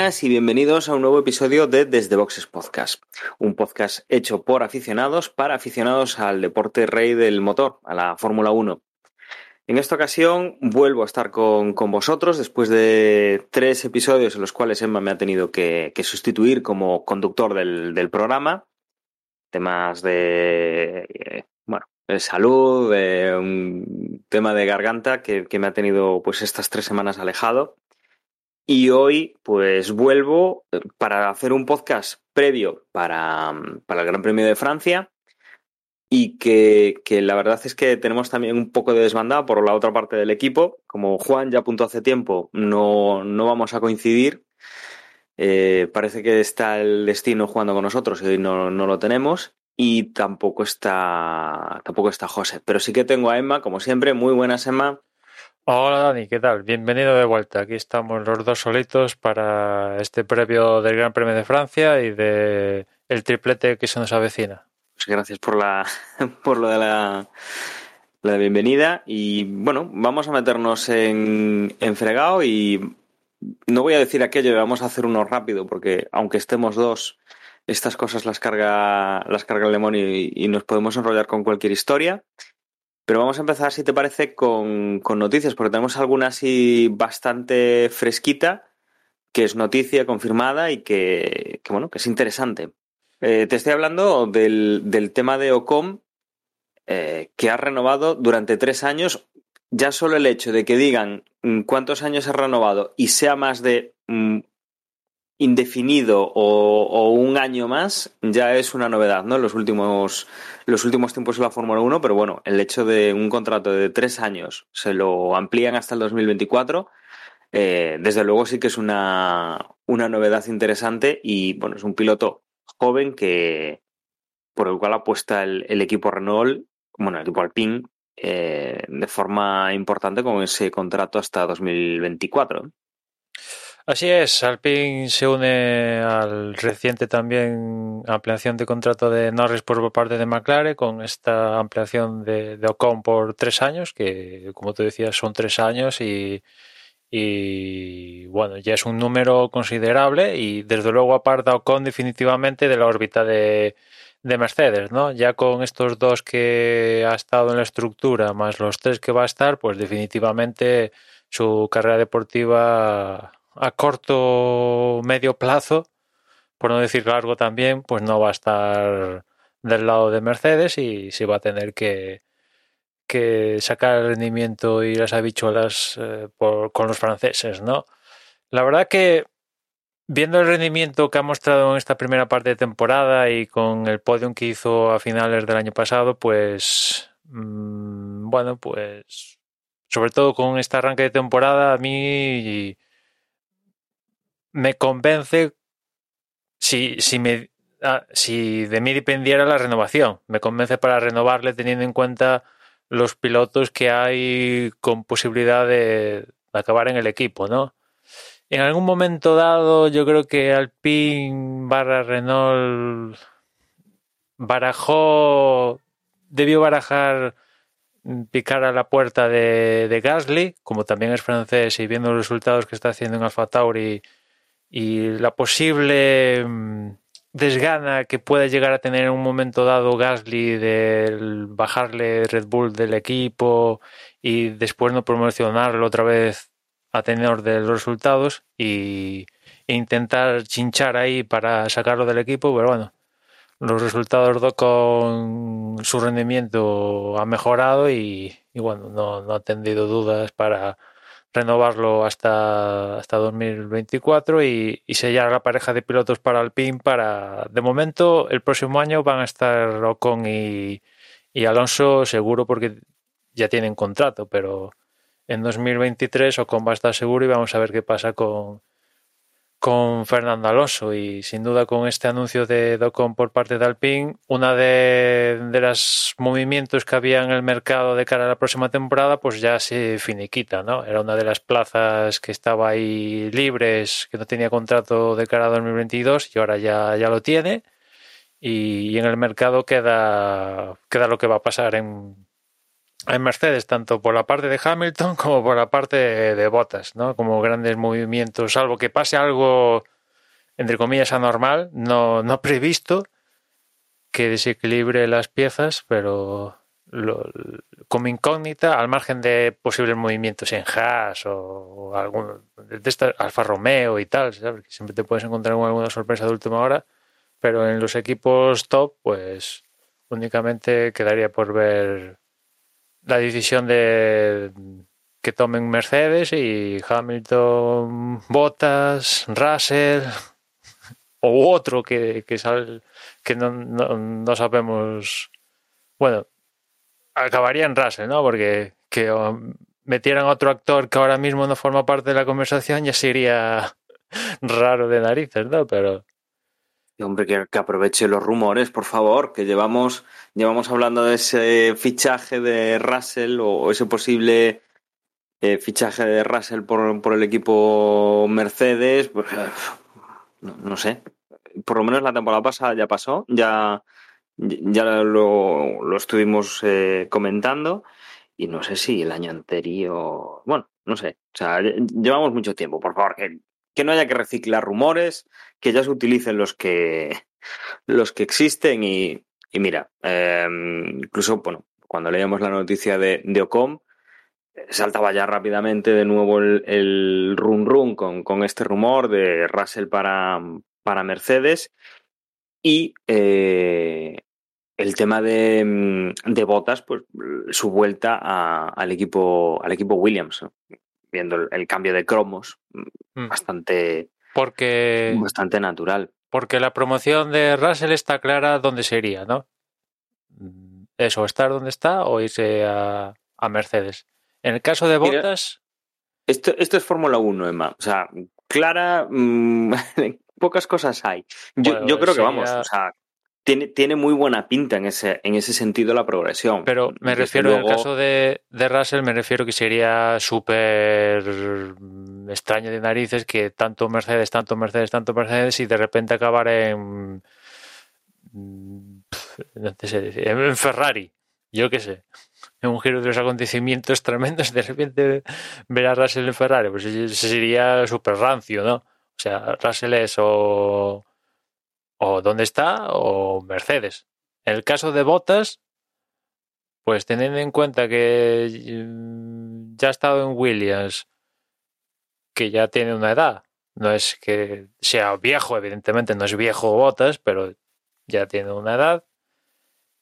y bienvenidos a un nuevo episodio de Desde Boxes Podcast, un podcast hecho por aficionados para aficionados al deporte rey del motor, a la Fórmula 1. En esta ocasión vuelvo a estar con, con, vosotros después de tres episodios en los cuales Emma me ha tenido que, sustituir como conductor del, del, programa. Temas de, eh, bueno, de salud, de un tema de garganta que, que me ha tenido pues estas tres semanas alejado. Y hoy, pues vuelvo eh, para hacer un podcast previo para, para el Gran Premio de Francia y que, que, la verdad es que tenemos también un poco de desbandada por la otra parte del equipo. Como Juan ya apuntó hace tiempo, no, no vamos a coincidir. Eh, parece que está el destino jugando con nosotros y hoy no, no lo tenemos. Y tampoco está, tampoco está José. Pero sí que tengo a Emma, como siempre. Muy buenas, Emma. Hola Dani, ¿qué tal? Bienvenido de vuelta. Aquí estamos los dos solitos para este previo del Gran Premio de Francia y de el triplete que se nos avecina. Pues gracias por la por lo de la, la bienvenida y bueno, vamos a meternos en, en fregado y no voy a decir aquello, vamos a hacer uno rápido porque aunque estemos dos, estas cosas las carga las carga el lemón y, y nos podemos enrollar con cualquier historia. Pero vamos a empezar, si te parece, con, con, noticias, porque tenemos alguna así bastante fresquita, que es noticia confirmada y que, bueno, que es interesante. Eh, te estoy hablando del, del tema de Ocom, eh, que ha renovado durante tres años. Ya solo el hecho de que digan cuántos años ha renovado y sea más de mm, indefinido o, un año más ya es una novedad, ¿no? En los últimos, los últimos tiempos de la Fórmula 1, pero bueno, el hecho de un contrato de tres años se lo amplían hasta el 2024, eh, desde luego sí que es una, una novedad interesante y bueno, es un piloto joven que por el cual apuesta el, el equipo Renault, bueno, el equipo Alpine, eh, de forma importante con ese contrato hasta 2024. Así es, Alpine se une al reciente también ampliación de contrato de Norris por parte de McLaren con esta ampliación de, Ocon por tres años, que como te decía son tres años y, y bueno, ya es un número considerable y desde luego aparta Ocon definitivamente de la órbita de, de Mercedes, ¿no? Ya con estos dos que ha estado en la estructura más los tres que va a estar, pues definitivamente su carrera deportiva a corto medio plazo, por no decir largo también, pues no va a estar del lado de Mercedes y se va a tener que, que sacar el rendimiento y las habichuelas eh, con los franceses, ¿no? La verdad que viendo el rendimiento que ha mostrado en esta primera parte de temporada y con el podium que hizo a finales del año pasado, pues mmm, bueno, pues sobre todo con este arranque de temporada a mí me convence si, si, me, ah, si de mí dependiera la renovación. Me convence para renovarle teniendo en cuenta los pilotos que hay con posibilidad de, acabar en el equipo, ¿no? En algún momento dado, yo creo que Alpine barra Renault barajó, debió barajar picar a la puerta de, de Gasly, como también es francés y viendo los resultados que está haciendo en Alfa Tauri y la posible mm, desgana que pueda llegar a tener en un momento dado Gasly de bajarle Red Bull del equipo y después no promocionarlo otra vez a tenor de los resultados y e intentar chinchar ahí para sacarlo del equipo, pero bueno, los resultados con su rendimiento ha mejorado y, y bueno, no, no ha tenido dudas para renovarlo hasta, hasta 2024 y, y, sellar la pareja de pilotos para Alpine para, de momento, el próximo año van a estar Ocon y, y Alonso seguro porque ya tienen contrato, pero en 2023 Ocon va a estar seguro y vamos a ver qué pasa con, con Fernando Alonso y sin duda con este anuncio de Docon por parte de Alpine, una de, de los movimientos que había en el mercado de cara a la próxima temporada, pues ya se finiquita, ¿no? Era una de las plazas que estaba ahí libres, que no tenía contrato de cara a 2022 y ahora ya, ya lo tiene. Y, y en el mercado queda, queda lo que va a pasar en, en Mercedes, tanto por la parte de Hamilton como por la parte de, Bottas, ¿no? Como grandes movimientos, salvo que pase algo, entre comillas, anormal, no, no previsto, que desequilibre las piezas, pero como incógnita, al margen de posibles movimientos en Haas o, o algún, Alfa Romeo y tal, siempre te puedes encontrar con alguna sorpresa de última hora, pero en los equipos top, pues únicamente quedaría por ver la decisión de que tomen Mercedes y Hamilton, Bottas, Russell o otro que, que, que no, no, no, sabemos. Bueno, acabaría en Russell, ¿no? Porque que metieran otro actor que ahora mismo no forma parte de la conversación ya sería raro de narices, ¿no? Pero Hombre, que, que, aproveche los rumores, por favor, que llevamos, llevamos hablando de ese fichaje de Russell o ese posible eh, fichaje de Russell por, por el equipo Mercedes. Pues, no, no, sé. Por lo menos la temporada pasada ya pasó, ya, ya lo, lo estuvimos eh, comentando. Y no sé si el año anterior. Bueno, no sé. O sea, llevamos mucho tiempo, por favor, que, que no haya que reciclar rumores, que ya se utilicen los que, los que existen y, y mira, eh, incluso, bueno, cuando leíamos la noticia de, de Ocom, saltaba ya rápidamente de nuevo el, el run run con, con, este rumor de Russell para, para Mercedes y eh, el tema de, de Botas, pues su vuelta al equipo al equipo Williams, viendo el, el cambio de cromos, mm. bastante porque bastante natural. Porque la promoción de Russell está clara dónde sería, ¿no? Eso, estar donde está o irse a, a Mercedes. En el caso de Bottas. Esto, esto es Fórmula 1, Emma. O sea, clara, mmm, pocas cosas hay. Yo, bueno, yo creo que vamos, o sea, tiene, tiene muy buena pinta en ese, en ese sentido la progresión. Pero me Desde refiero, luego... en el caso de, de Russell, me refiero que sería súper extraño de narices que tanto Mercedes, tanto Mercedes, tanto Mercedes y de repente acabar en. No sé en Ferrari, yo qué sé. En un giro de los acontecimientos tremendos, de repente ver a Russell en Ferrari, pues sería súper rancio, ¿no? O sea, Russell es o o dónde está o Mercedes. En el caso de Bottas, pues teniendo en cuenta que ya ha estado en Williams, que ya tiene una edad, no es que sea viejo, evidentemente no es viejo Bottas, pero ya tiene una edad,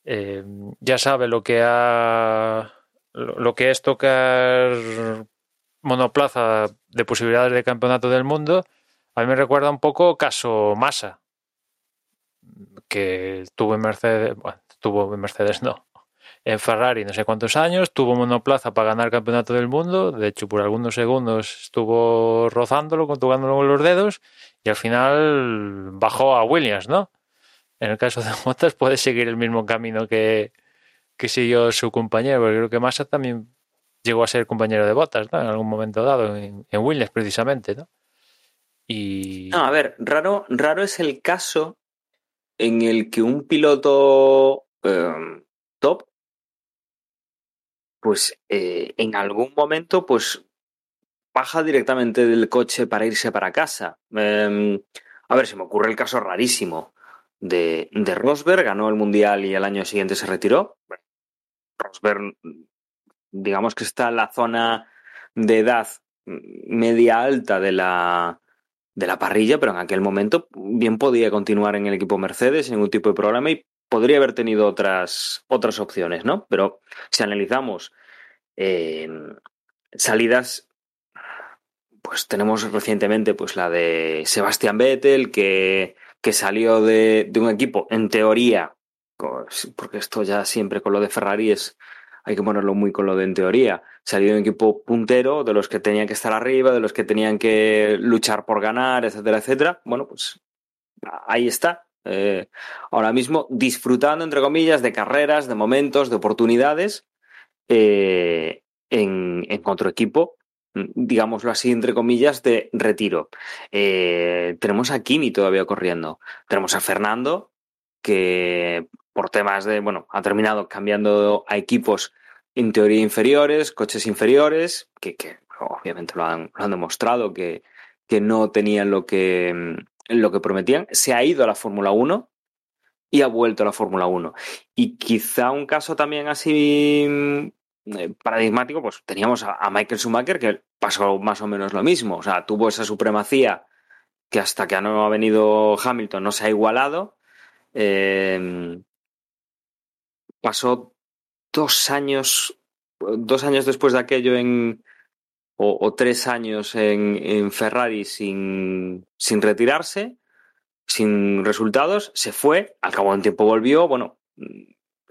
eh, ya sabe lo que ha lo que es tocar monoplaza de posibilidades de campeonato del mundo, a mí me recuerda un poco caso Massa, que tuvo en Mercedes, bueno, tuvo en Mercedes no, en Ferrari no sé cuántos años, tuvo monoplaza para ganar el campeonato del mundo, de hecho por algunos segundos estuvo rozándolo, tocándolo con los dedos y al final bajó a Williams, ¿no? En el caso de Bottas puede seguir el mismo camino que, que siguió su compañero, porque creo que Massa también llegó a ser compañero de Bottas, ¿no? En algún momento dado, en, en Williams precisamente, ¿no? Y... No, a ver, raro, raro es el caso en el que un piloto eh, top, pues eh, en algún momento, pues baja directamente del coche para irse para casa. Eh, a ver, se me ocurre el caso rarísimo de, de Rosberg, ganó el Mundial y el año siguiente se retiró. Rosberg, digamos que está en la zona de edad media alta de la, de la parrilla, pero en aquel momento bien podía continuar en el equipo Mercedes sin ningún tipo de problema y podría haber tenido otras, otras opciones, ¿no? Pero si analizamos eh, salidas, pues tenemos recientemente pues la de Sebastián Vettel, que, que salió de, de, un equipo, en teoría, porque esto ya siempre con lo de Ferrari es, hay que ponerlo muy con lo de en teoría. Salió un equipo puntero, de los que tenían que estar arriba, de los que tenían que luchar por ganar, etcétera, etcétera. Bueno, pues ahí está. Eh, ahora mismo disfrutando, entre comillas, de carreras, de momentos, de oportunidades eh, en, en otro equipo digámoslo así, entre comillas, de retiro. Eh, tenemos a Kimi todavía corriendo. Tenemos a Fernando, que por temas de, bueno, ha terminado cambiando a equipos en teoría inferiores, coches inferiores, que, obviamente lo han, demostrado, que, que, no tenían lo que, lo que prometían. Se ha ido a la Fórmula 1 y ha vuelto a la Fórmula 1. Y quizá un caso también así eh, paradigmático, pues teníamos a, Michael Schumacher que pasó más o menos lo mismo. O sea, tuvo esa supremacía que hasta que no ha venido Hamilton no se ha igualado. Eh, pasó dos años, dos años después de aquello en, o, tres años en, Ferrari sin, sin, retirarse, sin resultados, se fue, al cabo de un tiempo volvió, bueno,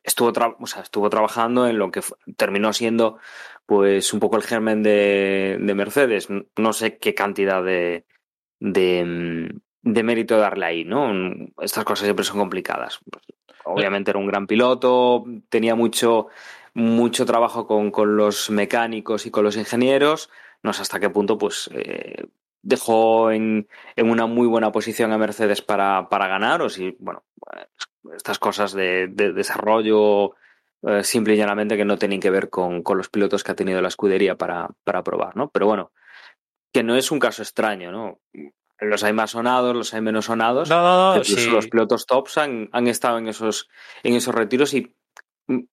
estuvo, o sea, estuvo trabajando en lo que terminó siendo pues un poco el germen de, de Mercedes. No sé qué cantidad de, de, mm, de, mérito darle ahí, ¿no? Estas cosas siempre son complicadas. Obviamente era un gran piloto, tenía mucho, mucho trabajo con, con los mecánicos y con los ingenieros. No sé hasta qué punto, pues, eh, dejó en, en, una muy buena posición a Mercedes para, para ganar, o si, bueno, estas cosas de, desarrollo eh, simple y llanamente que no tienen que ver con, los pilotos que ha tenido la escudería para, para, probar, ¿no? Pero bueno, que no es un caso extraño, ¿no? Los hay más sonados, los hay menos sonados. No, no, no. Los pilotos tops han, han estado en esos, en esos retiros y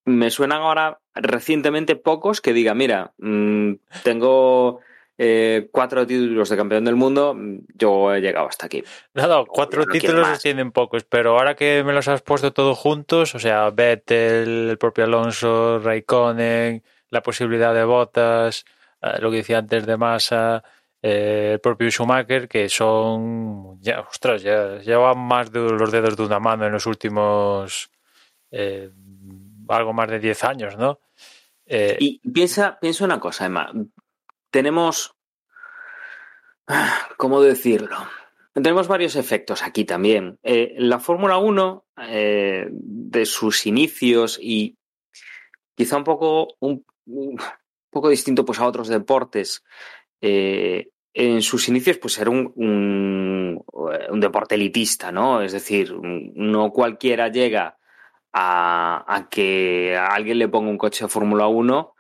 me suenan ahora recientemente pocos que digan, mira, mm, tengo eh, cuatro títulos de campeón del mundo, yo he llegado hasta aquí. No, cuatro títulos se tienen pocos, pero ahora que me los has puesto todos juntos, o sea, Vettel, el propio Alonso, Raikkonen, la posibilidad de botas, eh, lo que decía antes de Massa, eh, el propio Schumacher, que son, ya, ostras, ya llevan más de los dedos de una mano en los últimos, algo más de 10 años, ¿no? y piensa, piensa una cosa, Emma tenemos, ¿cómo decirlo? Tenemos varios efectos aquí también. Eh, la Fórmula 1, eh, de sus inicios y quizá un poco, un, poco distinto pues, a otros deportes, eh, en sus inicios pues era un, un, deporte elitista, ¿no? Es decir, no cualquiera llega a, a que a alguien le ponga un coche de Fórmula 1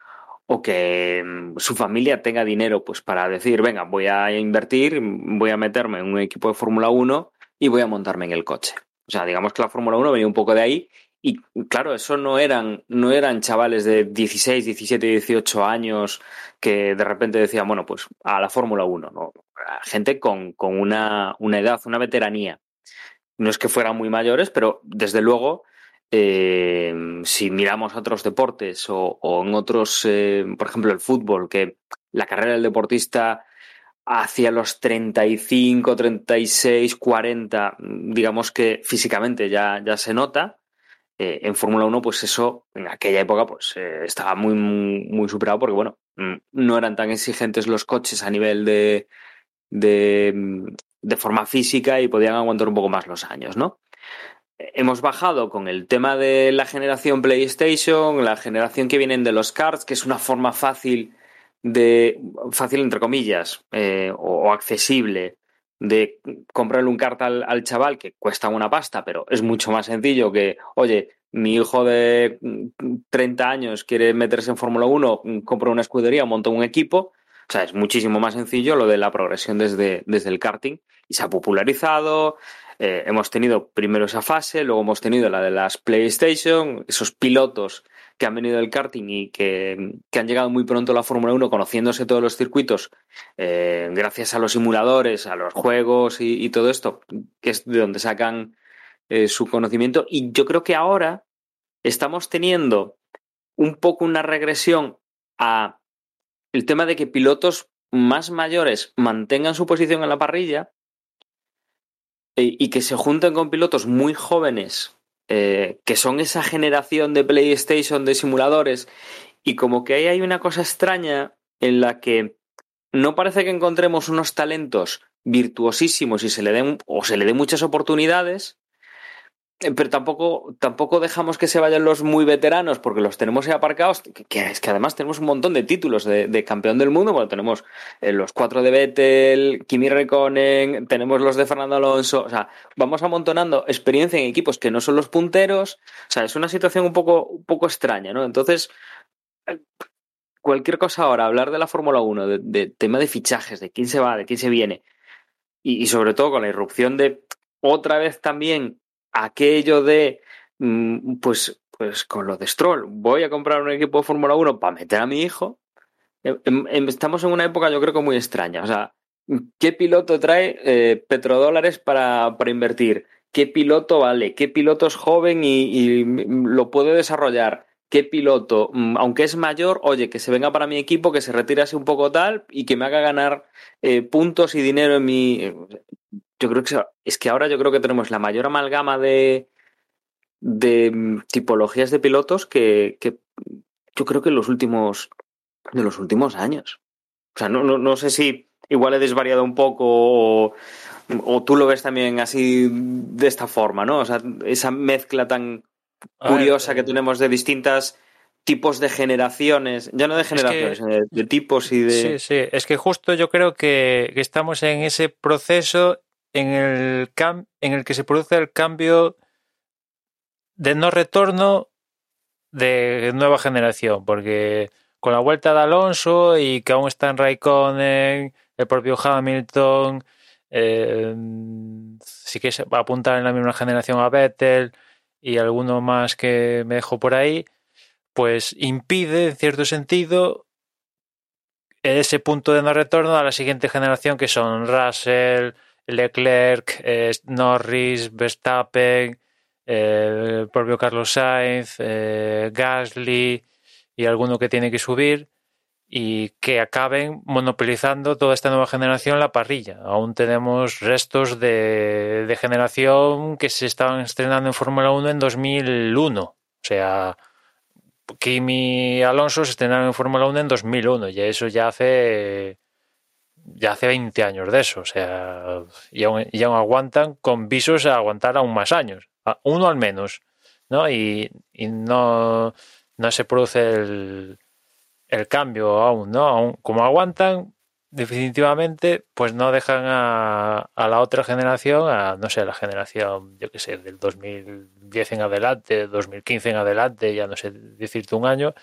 o que mm, su familia tenga dinero pues para decir, venga, voy a invertir, voy a meterme en un equipo de Fórmula 1 y voy a montarme en el coche. O sea, digamos que la Fórmula 1 venía un poco de ahí y claro, eso no eran, no eran chavales de 16, 17, 18 años que de repente decían, bueno, pues a la Fórmula 1, ¿no? Gente con, con una, una edad, una veteranía. No es que fueran muy mayores, pero desde luego eh, si miramos otros deportes o, en otros, eh, por ejemplo, el fútbol, que la carrera del deportista hacia los 35, 36, 40, digamos que físicamente ya, ya se nota. Eh, en Fórmula 1, pues eso en aquella época pues estaba muy, muy, superado porque, bueno, mm, no eran tan exigentes los coches a nivel de, de, de forma física y podían aguantar un poco más los años, ¿no? hemos bajado con el tema de la generación PlayStation, la generación que vienen de los cards, que es una forma fácil de, fácil entre comillas, eh, o, accesible de comprarle un cart al, chaval que cuesta una pasta, pero es mucho más sencillo que, oye, mi hijo de 30 años quiere meterse en Fórmula 1, compra una escudería, monta un equipo. O sea, es muchísimo más sencillo lo de la progresión desde, desde el karting y se ha popularizado, eh, hemos tenido primero esa fase, luego hemos tenido la de las PlayStation, esos pilotos que han venido del karting y que, han llegado muy pronto a la Fórmula 1 conociéndose todos los circuitos eh, gracias a los simuladores, a los juegos y, todo esto, que es de donde sacan eh, su conocimiento. Y yo creo que ahora estamos teniendo un poco una regresión a el tema de que pilotos más mayores mantengan su posición en la parrilla y que se junten con pilotos muy jóvenes, eh, que son esa generación de PlayStation de simuladores y como que ahí hay una cosa extraña en la que no parece que encontremos unos talentos virtuosísimos y se le den o se le den muchas oportunidades, pero tampoco, tampoco dejamos que se vayan los muy veteranos porque los tenemos ahí aparcados, que, es que además tenemos un montón de títulos de, campeón del mundo, bueno, tenemos eh, los cuatro de Vettel, Kimi Rekonen, tenemos los de Fernando Alonso, o sea, vamos amontonando experiencia en equipos que no son los punteros, o sea, es una situación un poco, un poco extraña, ¿no? Entonces, eh, cualquier cosa ahora, hablar de la Fórmula 1, de, tema de fichajes, de quién se va, de quién se viene, y sobre todo con la irrupción de otra vez también aquello de, mm, pues, pues con lo de Stroll, voy a comprar un equipo de Fórmula 1 para meter a mi hijo. Em, em, em, estamos en una época, yo creo que muy extraña. O sea, ¿qué piloto trae eh, petrodólares para, para, invertir? ¿Qué piloto vale? ¿Qué piloto es joven y, lo puede desarrollar? ¿Qué piloto, mm, aunque es mayor, oye, que se venga para mi equipo, que se retire así un poco tal y que me haga ganar eh, puntos y dinero en mi yo creo que es que ahora yo creo que tenemos la mayor amalgama de, de mm, tipologías de pilotos que, yo creo que en los últimos de los últimos años. O sea, no, no, sé si igual he desvariado un poco o, o, tú lo ves también así de esta forma, ¿no? O sea, esa mezcla tan curiosa que eh, tenemos de distintas tipos de generaciones, ya no de generaciones, de, tipos y de... Sí, sí, es que justo yo creo que, que estamos en ese proceso en el, en el que se produce el cambio de no retorno de nueva generación, porque con la vuelta de Alonso y que aún está en Raikkonen, el propio Hamilton, eh, sí que va a apuntar en la misma generación a Vettel y alguno más que me dejo por ahí, pues impide, en cierto sentido, ese punto de no retorno a la siguiente generación que son Russell, Leclerc, eh, Norris, Verstappen, eh, el propio Carlos Sainz, eh, Gasly y alguno que tiene que subir y que acaben monopolizando toda esta nueva generación la parrilla. Aún tenemos restos de, de generación que se estaban estrenando en Fórmula 1 en 2001. O sea, Kimi y Alonso se estrenaron en Fórmula 1 en 2001 y eso ya hace ya hace 20 años de eso, o sea, y aún, aguantan con visos a aguantar aún más años, uno al menos, ¿no? Y, no, no se produce el, el cambio aún, ¿no? Aún, como aguantan, definitivamente, pues no dejan a, a, la otra generación, a, no sé, la generación, yo qué sé, del 2010 en adelante, 2015 en adelante, ya no sé decirte un año,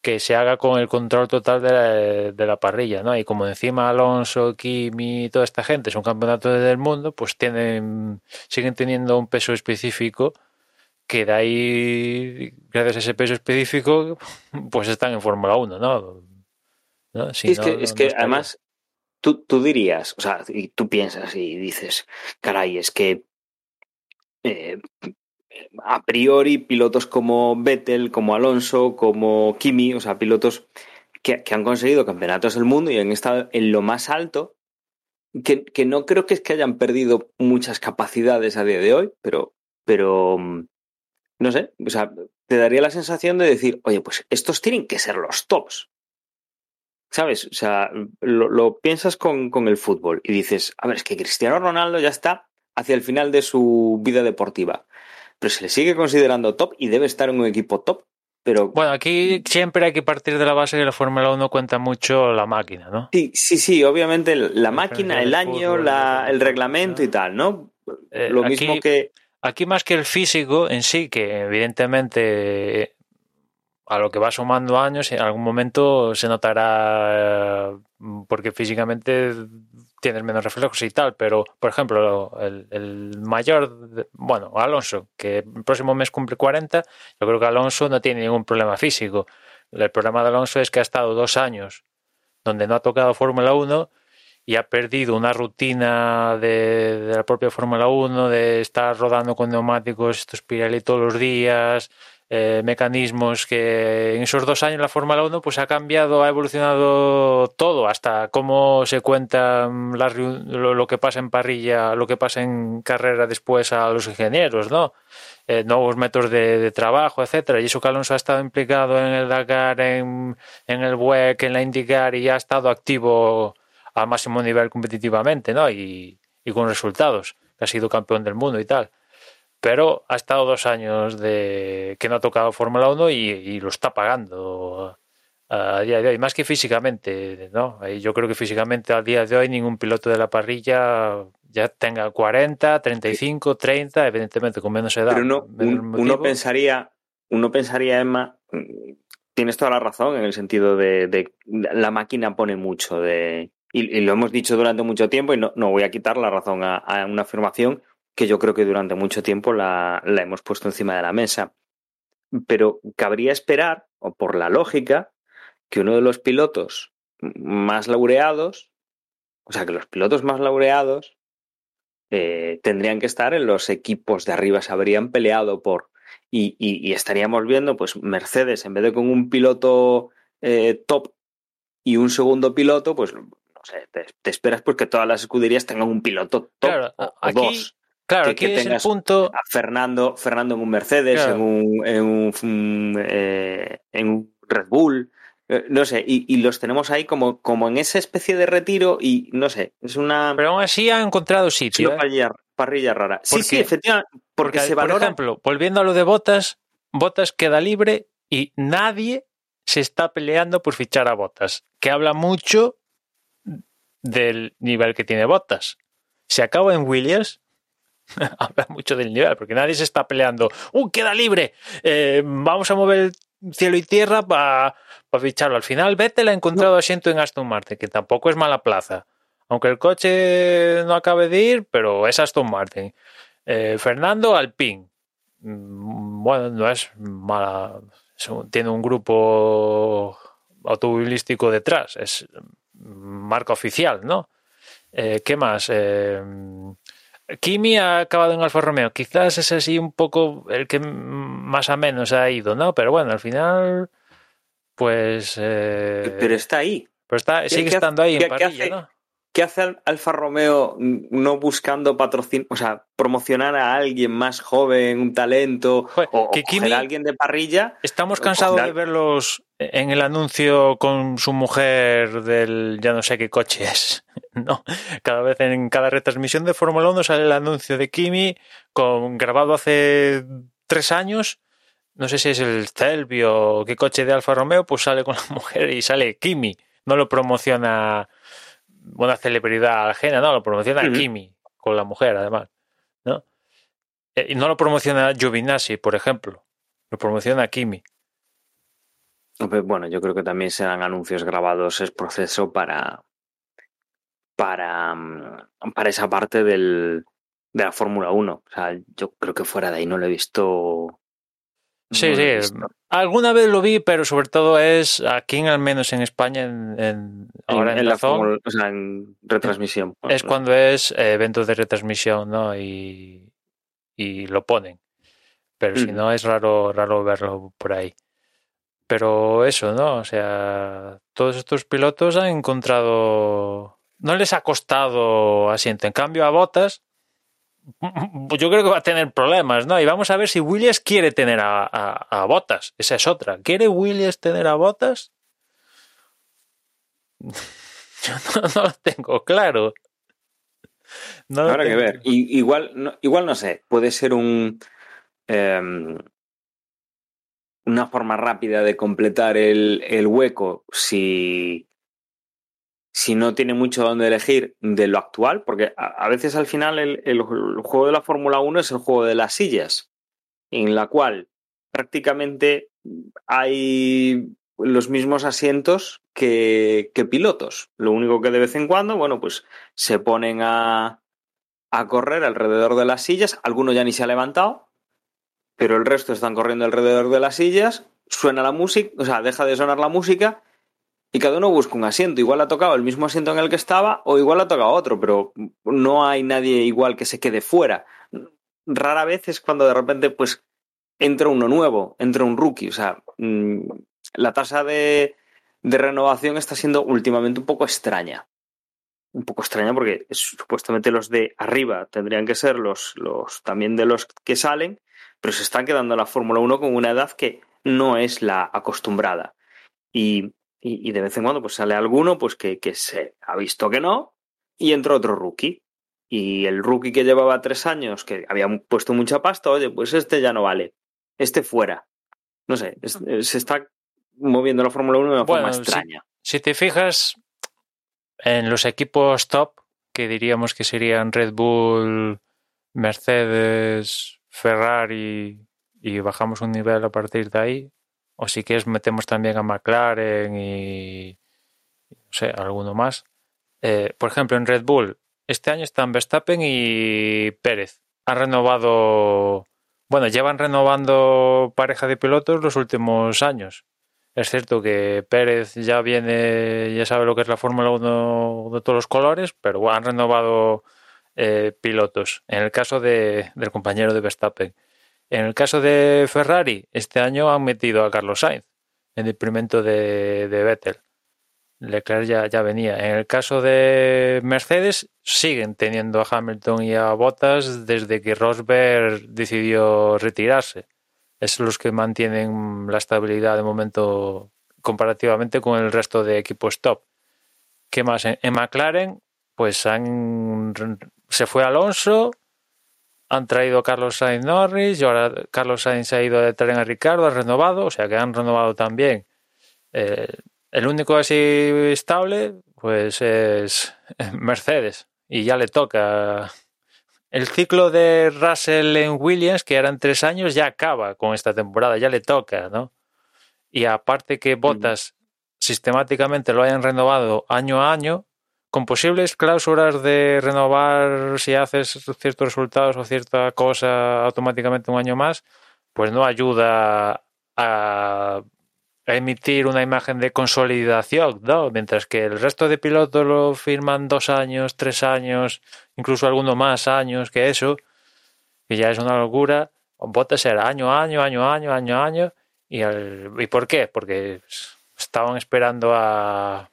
que se haga con el control total de la, de la parrilla, ¿no? Y como encima Alonso, Kimi, toda esta gente son campeonatos del mundo, pues tienen, siguen teniendo un peso específico que de ahí, gracias a ese peso específico, pues están en Fórmula 1, ¿no? es que, es que además, tú, tú dirías, o sea, y tú piensas y dices, caray, es que eh, a priori pilotos como Vettel, como Alonso, como Kimi, o sea, pilotos que, han conseguido campeonatos del mundo y han estado en lo más alto, que, no creo que es que hayan perdido muchas capacidades a día de hoy, pero, pero mm, no sé, o sea, te daría la sensación de decir, oye, pues estos tienen que ser los tops. ¿Sabes? O sea, lo, lo piensas con, con el fútbol y dices, a ver, es que Cristiano Ronaldo ya está hacia el final de su vida deportiva pero se le sigue considerando top y debe estar en un equipo top. Pero... Bueno, aquí siempre hay que partir de la base que la Fórmula 1 cuenta mucho la máquina, ¿no? Sí, sí, sí, obviamente la máquina, el año, la, el reglamento y tal, ¿no? Eh, Lo mismo que... Aquí más que el físico en sí, que evidentemente a lo que va sumando años, en algún momento se notará porque físicamente tienes menos reflejos y tal, pero por ejemplo, el, mayor, bueno, Alonso, que el próximo mes cumple 40, yo creo que Alonso no tiene ningún problema físico. El problema de Alonso es que ha estado dos años donde no ha tocado Fórmula 1 y ha perdido una rutina de, la propia Fórmula 1, de estar rodando con neumáticos estos Pirelli todos los días, eh, mecanismos que en esos dos años la Fórmula 1 pues ha cambiado, ha evolucionado todo, hasta cómo se cuenta las, lo, lo, que pasa en parrilla, lo que pasa en carrera después a los ingenieros, ¿no? Eh, nuevos métodos de, trabajo, etcétera. Y eso que Alonso ha estado implicado en el Dakar, en, en el WEC, en la IndyCar y ha estado activo al máximo nivel competitivamente, ¿no? Y, y con resultados, que ha sido campeón del mundo y tal pero ha estado dos años de que no ha tocado Fórmula 1 y, y, lo está pagando a día de hoy, más que físicamente, ¿no? Yo creo que físicamente a día de hoy ningún piloto de la parrilla ya tenga 40, 35, 30, evidentemente con menos edad. Pero uno, un, uno pensaría, uno pensaría, Emma, tienes toda la razón en el sentido de, de la máquina pone mucho de y, y, lo hemos dicho durante mucho tiempo y no, no voy a quitar la razón a, a una afirmación que yo creo que durante mucho tiempo la, la, hemos puesto encima de la mesa. Pero cabría esperar, o por la lógica, que uno de los pilotos más laureados, o sea, que los pilotos más laureados eh, tendrían que estar en los equipos de arriba, se habrían peleado por. Y, y, y estaríamos viendo, pues, Mercedes, en vez de con un piloto eh, top y un segundo piloto, pues, no sé, te, te, esperas pues que todas las escuderías tengan un piloto top claro, o, aquí... dos. Claro, que, que es el punto. A Fernando, Fernando en un Mercedes, claro. en, un, en, un, eh, en un Red Bull, eh, no sé, y, y, los tenemos ahí como, como en esa especie de retiro y no sé, es una. Pero aún así ha encontrado sitio. ¿eh? Parrilla, parrilla, rara. Sí, sí, efectivamente. Porque, porque se valora. Por ejemplo, volviendo a lo de Botas, Botas queda libre y nadie se está peleando por fichar a Botas, que habla mucho del nivel que tiene Botas. Se acaba en Williams, habla mucho del nivel, porque nadie se está peleando. ¡Uh, queda libre! Eh, vamos a mover cielo y tierra para pa ficharlo. Al final, Vettel ha encontrado no. asiento en Aston Martin, que tampoco es mala plaza. Aunque el coche no acabe de ir, pero es Aston Martin. Eh, Fernando Alpine. Bueno, no es mala. Tiene un grupo automovilístico detrás. Es marca oficial, ¿no? Eh, ¿Qué más? Eh, Kimi ha acabado en Alfa Romeo. Quizás es así un poco el que más a menos ha ido, ¿no? Pero bueno, al final, pues. Eh... Pero está ahí. Pero está, sigue estando ahí ¿qué, en parrilla, ¿qué hace, ¿no? ¿Qué hace Alfa Romeo no buscando patrocinio, o sea, promocionar a alguien más joven, un talento, Joder, o, que Kimi, a alguien de parrilla? Estamos cansados de verlos en el anuncio con su mujer del ya no sé qué coche es. No, cada vez en cada retransmisión de Fórmula 1 sale el anuncio de Kimi con grabado hace tres años. No sé si es el Stelvio o qué coche de Alfa Romeo, pues sale con la mujer y sale Kimi. No lo promociona una celebridad ajena, no, lo promociona uh -huh. Kimi con la mujer, además. ¿no? Y no lo promociona Giovinazzi, por ejemplo. Lo promociona Kimi. Bueno, yo creo que también serán anuncios grabados, es proceso para, para, mm, para esa parte del, de la Fórmula 1. O sea, yo creo que fuera de ahí no lo he visto. Sí, no sí. Visto. Alguna vez lo vi, pero sobre todo es aquí, al menos en España, en, en ahora en, en, la, la Fórmula, o sea, en retransmisión. Es cuando es eh, eventos de retransmisión, ¿no? Y, y lo ponen. Pero mm. si no, es raro, raro verlo por ahí. Pero eso, ¿no? O sea, todos estos pilotos han encontrado no les ha costado asiento. En cambio, a Botas, yo creo que va a tener problemas, ¿no? Y vamos a ver si Williams quiere tener a, a, a Botas. Esa es otra. ¿Quiere Williams tener a Botas? Yo no, no, lo tengo claro. No Habrá tengo... que ver. Y, igual, no, igual no sé. Puede ser un. Eh, una forma rápida de completar el, el hueco si si no tiene mucho donde elegir de lo actual, porque a, veces al final el, el, el juego de la Fórmula 1 es el juego de las sillas, en la cual prácticamente hay los mismos asientos que, que, pilotos. Lo único que de vez en cuando, bueno, pues se ponen a, a correr alrededor de las sillas, alguno ya ni se ha levantado, pero el resto están corriendo alrededor de las sillas, suena la música, o sea, deja de sonar la música y cada uno busca un asiento. Igual ha tocado el mismo asiento en el que estaba o igual ha tocado otro, pero no hay nadie igual que se quede fuera. Rara vez es cuando de repente, pues, entra uno nuevo, entra un rookie. O sea, mm, la tasa de, de renovación está siendo últimamente un poco extraña. Un poco extraña porque supuestamente los de arriba tendrían que ser los, los también de los que salen, pero se están quedando la Fórmula 1 con una edad que no es la acostumbrada. Y, y, de vez en cuando pues sale alguno pues que, que se ha visto que no y entra otro rookie. Y el rookie que llevaba tres años, que había puesto mucha pasta, oye, pues este ya no vale. Este fuera. No sé, se está moviendo la Fórmula 1 de una forma extraña. Si, te fijas en los equipos top, que diríamos que serían Red Bull, Mercedes, Ferrari, y bajamos un nivel a partir de ahí, o si quieres metemos también a McLaren y no sé, alguno más. Eh, por ejemplo, en Red Bull, este año están Verstappen y Pérez. Han renovado, bueno, llevan renovando pareja de pilotos los últimos años. Es cierto que Pérez ya viene, ya sabe lo que es la Fórmula 1 de todos los colores, pero han renovado eh, pilotos. En el caso de, del compañero de Verstappen. En el caso de Ferrari, este año han metido a Carlos Sainz en detrimento de, de Vettel. Leclerc ya, ya venía. En el caso de Mercedes, siguen teniendo a Hamilton y a Bottas desde que Rosberg decidió retirarse es los que mantienen la estabilidad de momento comparativamente con el resto de equipos top. ¿Qué más? En, McLaren, pues han, se fue Alonso, han traído a Carlos Sainz Norris y ahora Carlos Sainz se ha ido de tren a Ricardo, ha renovado, o sea que han renovado también. Eh, el único así estable, pues es Mercedes y ya le toca el ciclo de Russell en Williams, que eran tres años, ya acaba con esta temporada, ya le toca, ¿no? Y aparte que Bottas sistemáticamente lo hayan renovado año a año, con posibles cláusulas de renovar si haces ciertos resultados o cierta cosa automáticamente un año más, pues no ayuda a emitir una imagen de consolidación, ¿no? Mientras que el resto de pilotos lo firman dos años, tres años, incluso alguno más años que eso, que ya es una locura. Bottas era año, año, año, año, año, año. ¿Y, ¿Y por qué? Porque estaban esperando a,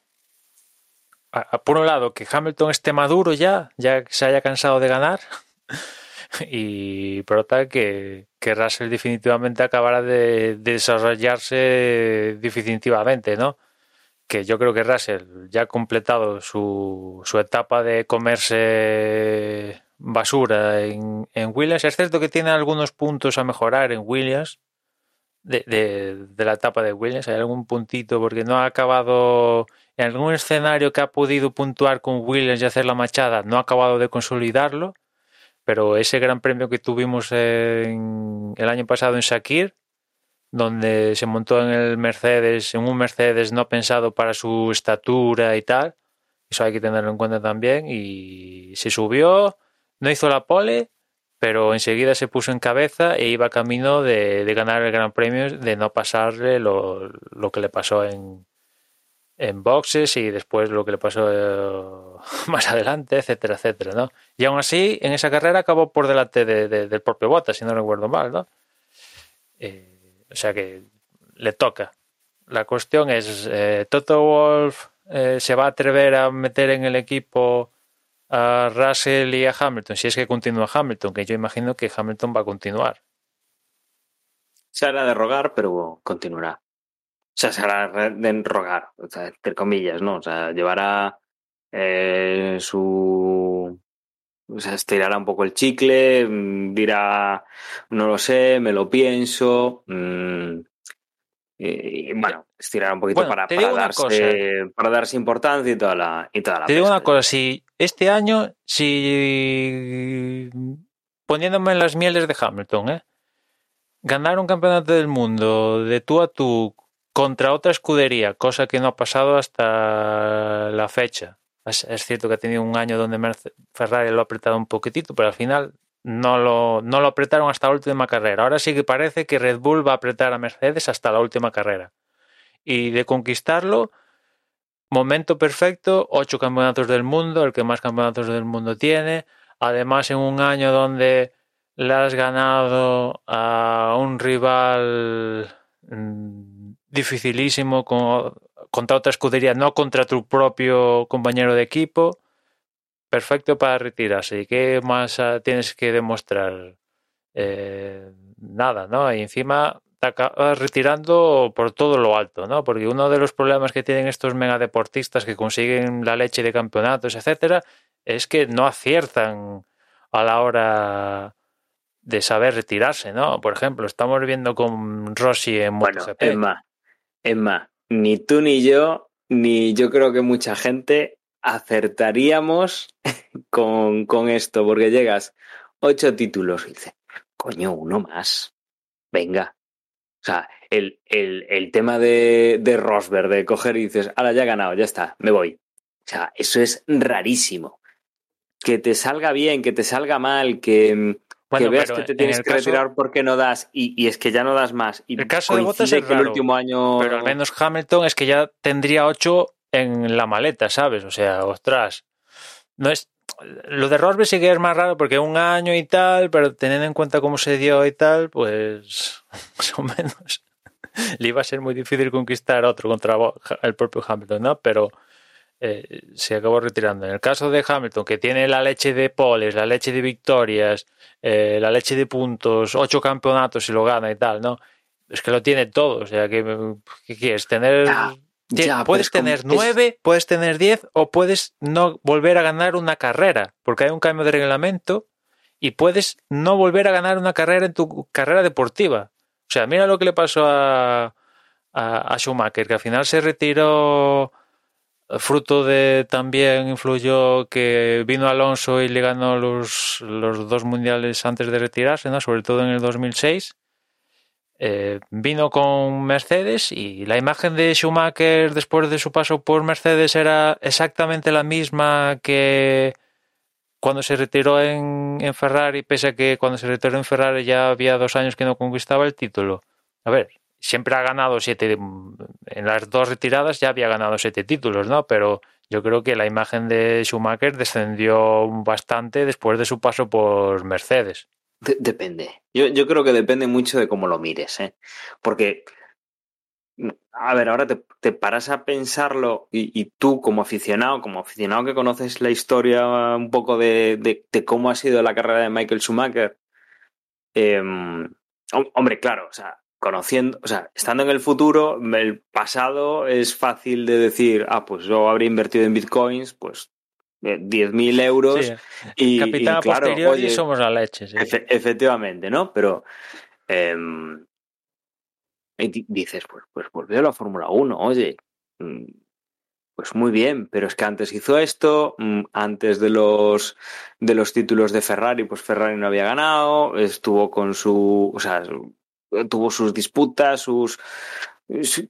por un lado, que Hamilton esté maduro ya, ya se haya cansado de ganar. y por otra que, que Russell definitivamente acabará de, desarrollarse definitivamente, ¿no? Que yo creo que Russell ya ha completado su, su etapa de comerse basura en, en, Williams. Es cierto que tiene algunos puntos a mejorar en Williams, de, de, la etapa de Williams. Hay algún puntito porque no ha acabado en algún escenario que ha podido puntuar con Williams y hacer la machada, no ha acabado de consolidarlo pero ese gran premio que tuvimos en, el año pasado en Shakir, donde se montó en el Mercedes, en un Mercedes no pensado para su estatura y tal, eso hay que tenerlo en cuenta también, y se subió, no hizo la pole, pero enseguida se puso en cabeza e iba camino de, ganar el Gran Premio, de no pasarle lo que le pasó en, en boxes y después lo que le pasó eh, más adelante, etcétera, etcétera, ¿no? Y aún así, en esa carrera acabó por delante de, del propio Bottas, si no recuerdo mal, ¿no? Eh, o sea que le toca. La cuestión es, eh, ¿Toto Wolf se va a atrever a meter en el equipo a Russell y a Hamilton? Si es que continúa Hamilton, que yo imagino que Hamilton va a continuar. Se hará de rogar, pero continuará. O sea, se hará de rogar, o sea, entre comillas, ¿no? O sea, llevará eh, su. O sea, estirará un poco el chicle, mm, dirá, no lo sé, me lo pienso. Mmm, y, bueno, estirará un poquito para, para darse, para darse importancia y toda la, y toda la Te digo una cosa, si este año, si poniéndome en las mieles de Hamilton, ¿eh? ganar un campeonato del mundo de tú a tú contra otra escudería, cosa que no ha pasado hasta la fecha. Es, cierto que ha tenido un año donde Ferrari lo ha apretado un poquitito, pero al final no lo, no lo apretaron hasta la última carrera. Ahora sí que parece que Red Bull va a apretar a Mercedes hasta la última carrera. Y de conquistarlo, momento perfecto, ocho campeonatos del mundo, el que más campeonatos del mundo tiene. Además, en un año donde le has ganado a un rival mm, dificilísimo con, contra otra escudería, no contra tu propio compañero de equipo, perfecto para retirarse. ¿Y qué más ah, tienes que demostrar? Eh, nada, ¿no? Y encima te acabas retirando por todo lo alto, ¿no? Porque uno de los problemas que tienen estos megadeportistas que consiguen la leche de campeonatos, etcétera, es que no aciertan a la hora de saber retirarse, ¿no? Por ejemplo, estamos viendo con Rossi en bueno, Emma, Emma, ni tú ni yo, ni yo creo que mucha gente acertaríamos con, con esto, porque llegas ocho títulos y dices, coño, uno más. Venga, o sea, el, el, el tema de, de, Rosberg, de coger y dices, ahora ya he ganado, ya está, me voy. O sea, eso es rarísimo. Que te salga bien, que te salga mal, que, que veas que te tienes que retirar porque no das y, y, es que ya no das más. Y el caso de Bottas es raro, el último año... pero al menos Hamilton es que ya tendría ocho en la maleta, ¿sabes? O sea, ostras, no es lo de Rosberg sí que es más raro porque un año y tal, pero teniendo en cuenta cómo se dio y tal, pues más o menos le iba a ser muy difícil conquistar otro contra el propio Hamilton, ¿no? Pero eh, se acabó retirando. En el caso de Hamilton, que tiene la leche de poles, la leche de victorias, eh, la leche de puntos, ocho campeonatos y lo gana y tal, ¿no? Es que lo tiene todo. O sea, ¿qué, qué quieres? Tener ya, puedes tener nueve, puedes tener diez o puedes no volver a ganar una carrera, porque hay un cambio de reglamento y puedes no volver a ganar una carrera en tu carrera deportiva. O sea, mira lo que le pasó a, a, Schumacher, que al final se retiró fruto de también influyó que vino Alonso y le ganó los, los dos mundiales antes de retirarse, ¿no? sobre todo en el 2006 eh, vino con Mercedes y la imagen de Schumacher después de su paso por Mercedes era exactamente la misma que cuando se retiró en, en, Ferrari, pese a que cuando se retiró en Ferrari ya había dos años que no conquistaba el título. A ver, siempre ha ganado siete, en las dos retiradas ya había ganado siete títulos, ¿no? Pero yo creo que la imagen de Schumacher descendió bastante después de su paso por Mercedes depende. Yo, yo, creo que depende mucho de cómo lo mires, ¿eh? Porque, a ver, ahora te, paras a pensarlo y, tú como aficionado, como aficionado que conoces la historia un poco de, de, cómo ha sido la carrera de Michael Schumacher, eh, hombre, claro, o sea, conociendo, o sea, estando en el futuro, el pasado es fácil de decir, ah, pues yo habría invertido en bitcoins, pues 10.000 euros. Y, Capitán y, claro, oye, y somos la leche. Sí. Efe, efectivamente, ¿no? Pero eh, dices, pues, pues volvió a la Fórmula 1, oye, mm, pues muy bien, pero es que antes hizo esto, mm, antes de los de los títulos de Ferrari, pues Ferrari no había ganado, estuvo con su, o sea, tuvo sus disputas, sus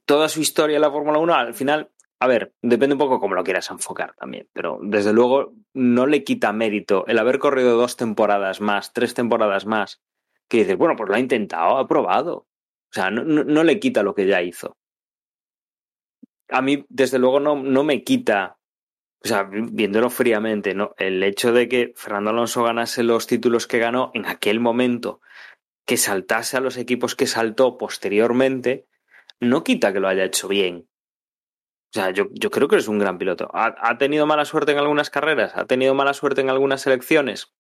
toda su historia en la Fórmula 1, al final a ver, depende un poco cómo lo quieras enfocar también, pero desde luego no le quita mérito el haber corrido dos temporadas más, tres temporadas más, que dices, bueno, pues lo ha intentado, ha probado. O sea, no, no, no le quita lo que ya hizo. A mí, desde luego, no, no me quita, o sea, viéndolo fríamente, ¿no? el hecho de que Fernando Alonso ganase los títulos que ganó en aquel momento, que saltase a los equipos que saltó posteriormente, no quita que lo haya hecho bien. O sea, yo, yo creo que es un gran piloto. ¿Ha, ¿Ha, tenido mala suerte en algunas carreras? ¿Ha tenido mala suerte en algunas selecciones?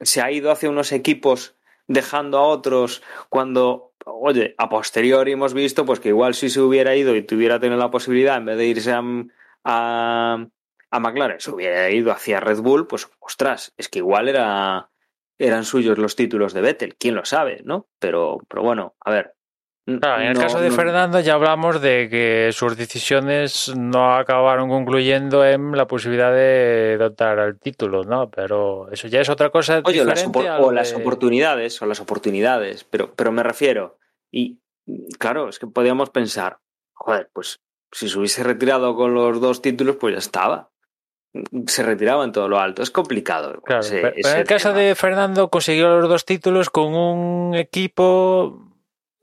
¿Se ha ido hacia unos equipos dejando a otros cuando, oye, a posteriori hemos visto pues que igual si se hubiera ido y tuviera tenido la posibilidad, en vez de irse a, a McLaren, se hubiera ido hacia Red Bull, pues ostras, es que igual era, eran suyos los títulos de Vettel, quién lo sabe, ¿no? Pero, pero bueno, a ver, Claro, en el no, caso de no... Fernando ya hablamos de que sus decisiones no acabaron concluyendo en la posibilidad de dotar al título, ¿no? Pero eso ya es otra cosa Oye, las o las oportunidades, o las oportunidades, pero, pero me refiero, y claro, es que podíamos pensar, joder, pues si se hubiese retirado con los dos títulos, pues ya estaba. Se retiraba en todo lo alto. Es complicado. Claro, ese, pero ese en el caso de Fernando consiguió los dos títulos con un equipo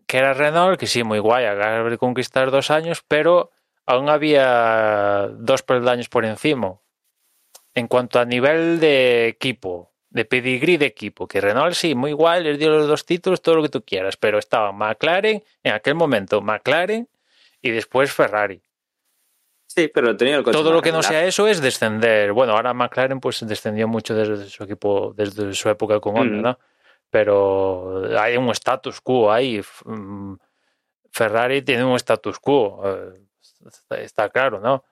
que era Renault, que sí, muy guay, acabar de conquistar dos años, pero aún había dos peldaños por encima. En cuanto a nivel de equipo, de pedigrí de equipo, que Renault sí, muy igual, les dio los dos títulos, todo lo que tú quieras, pero estaba McLaren, en aquel momento McLaren y después Ferrari. Sí, pero tenía el coche Todo lo que no sea eso es descender. Bueno, ahora McLaren pues descendió mucho desde su equipo, desde su época con Honda, Mm. ¿no? Pero hay un status quo ahí. Mm, Ferrari tiene un status quo, eh, está, está claro, ¿no?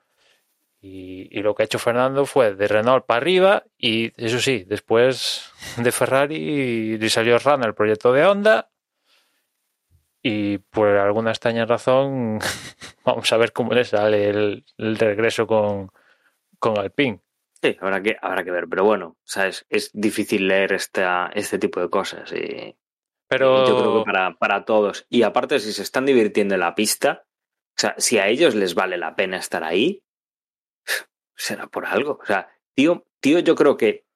Y, y lo que ha hecho Fernando fue de Renault para arriba y eso sí, después de Ferrari le salió Rana el proyecto de Honda y por alguna extraña razón vamos a ver cómo le sale el, el regreso con, con Alpine. Sí, habrá que, habrá que ver, pero bueno, ¿sabes? es difícil leer esta, este tipo de cosas. Y, Pero Yo creo que para, para todos. Y aparte, si se están divirtiendo en la pista, o sea, si a ellos les vale la pena estar ahí, será por algo. O sea, tío, tío yo creo que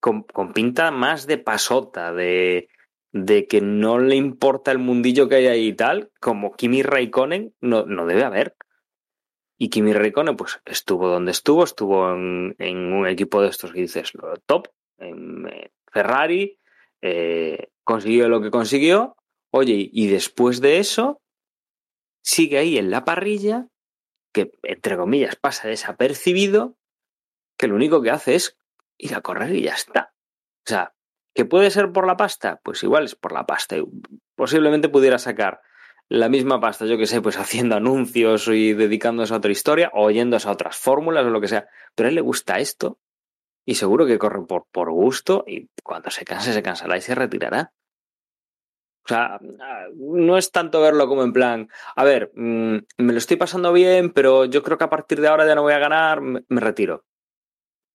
con, con pinta más de pasota, de, de que no le importa el mundillo que hay ahí y tal, como Kimi Raikkonen, no, no debe haber. Y Kimi Raikkonen, pues estuvo donde estuvo, estuvo en, en un equipo de estos que dices, top, en eh, Ferrari, eh, consiguió lo que consiguió. Oye, y después de eso, sigue ahí en la parrilla, que entre comillas pasa desapercibido, que lo único que hace es ir a correr y ya está. O sea, ¿que puede ser por la pasta? Pues igual es por la pasta. Posiblemente pudiera sacar la misma pasta, yo que sé, pues haciendo anuncios y dedicándose a otra historia, o a otras fórmulas o lo que sea. Pero a él le gusta esto y seguro que corre por, por gusto y cuando se canse, se cansará y se retirará. O sea, no es tanto verlo como en plan, a ver, mmm, me lo estoy pasando bien, pero yo creo que a partir de ahora ya no voy a ganar, me retiro.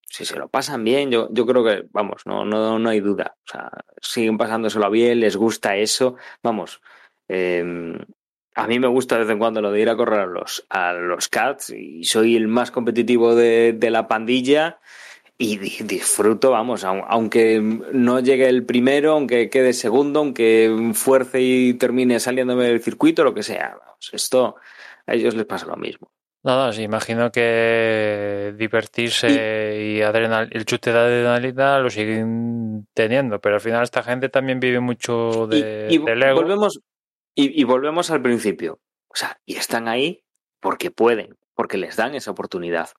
Si se lo pasan bien, yo, yo creo que, vamos, no, no, no hay duda. O sea, siguen pasándoselo bien, les gusta eso. Vamos, eh, a mí me gusta de vez en cuando lo de ir a correr a los, a los Cats y soy el más competitivo de, de la pandilla y disfruto, vamos, aunque no llegue el primero, aunque quede segundo, aunque fuerce y termine saliéndome del circuito, lo que sea. Vamos, esto a ellos les pasa lo mismo. No, sí, imagino que divertirse y, y adrenal, el chute de adrenalina lo siguen teniendo, pero al final esta gente también vive mucho de, y, y del ego. Volvemos, y, y volvemos al principio. O sea, y están ahí porque pueden, porque les dan esa oportunidad.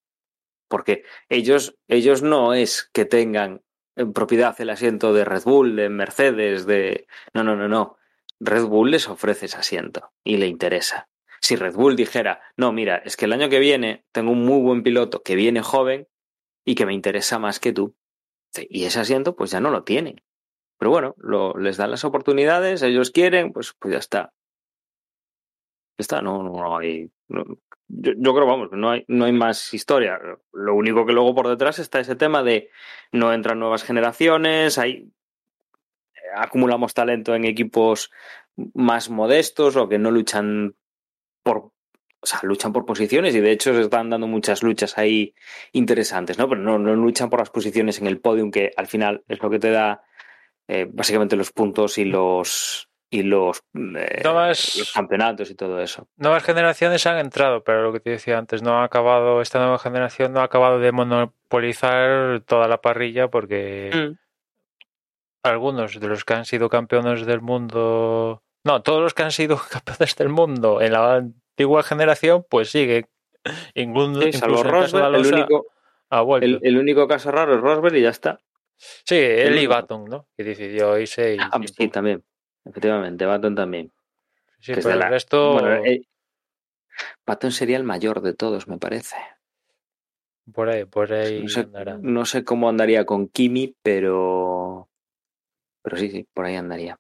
Porque ellos, ellos no es que tengan en propiedad el asiento de Red Bull, de Mercedes, de. No, no, no, no. Red Bull les ofrece ese asiento y le interesa. Si Red Bull dijera, no, mira, es que el año que viene tengo un muy buen piloto que viene joven y que me interesa más que tú. Y ese asiento, pues ya no lo tienen. Pero bueno, les dan las oportunidades, ellos quieren, pues, pues ya está. Ya está, no, no hay. Yo, yo, creo, vamos, no hay, no hay más historia. Lo único que luego por detrás está ese tema de no entran nuevas generaciones, hay, acumulamos talento en equipos más modestos o que no luchan por, o sea, luchan por posiciones y de hecho se están dando muchas luchas ahí interesantes, ¿no? Pero no, no luchan por las posiciones en el podium, que al final es lo que te da eh, básicamente los puntos y los y los, eh, nuevas, los, campeonatos y todo eso. Nuevas generaciones han entrado, pero lo que te decía antes, no ha acabado, esta nueva generación no ha acabado de monopolizar toda la parrilla porque mm. algunos de los que han sido campeones del mundo, no, todos los que han sido campeones del mundo en la antigua generación, pues sigue. Incluso, sí, salvo Rosberg, el único, el, el, único caso raro es Rosberg y ya está. Sí, él y Baton, ¿no? Que decidió irse y... Ah, sí, también. Efectivamente, Baton también. Sí, pero el resto. Bueno, eh, Baton sería el mayor de todos, me parece. Por ahí, por ahí no sé. No sé cómo andaría con Kimi, pero. Pero sí, sí, por ahí andaría.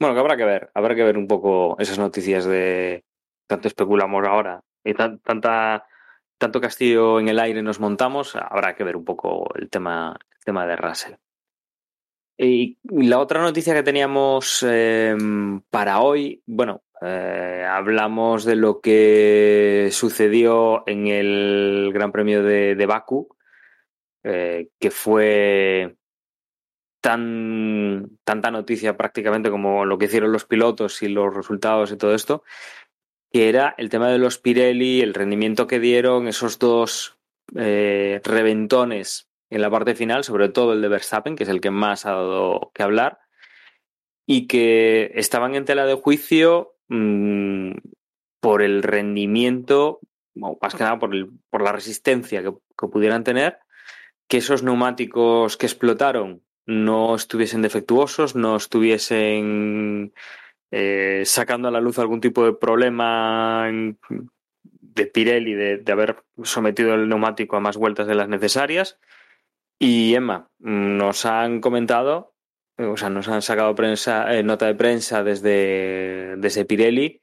Bueno, que habrá que ver, habrá que ver un poco esas noticias de. Tanto especulamos ahora y tan, tanta, tanto castillo en el aire nos montamos, habrá que ver un poco el tema, tema de Russell. Y la otra noticia que teníamos eh, para hoy, bueno, eh, hablamos de lo que sucedió en el Gran Premio de, de Baku, eh, que fue tan tanta noticia prácticamente como lo que hicieron los pilotos y los resultados y todo esto, que era el tema de los Pirelli, el rendimiento que dieron, esos dos eh, reventones en la parte final, sobre todo el de Verstappen, que es el que más ha dado que hablar, y que estaban en tela de juicio mmm, por el rendimiento, o más que nada por, el, por la resistencia que, que pudieran tener, que esos neumáticos que explotaron no estuviesen defectuosos, no estuviesen eh, sacando a la luz algún tipo de problema en, de Pirelli de, de, haber sometido el neumático a más vueltas de las necesarias. Y Emma, nos han comentado, o sea, nos han sacado prensa, eh, nota de prensa desde, desde Pirelli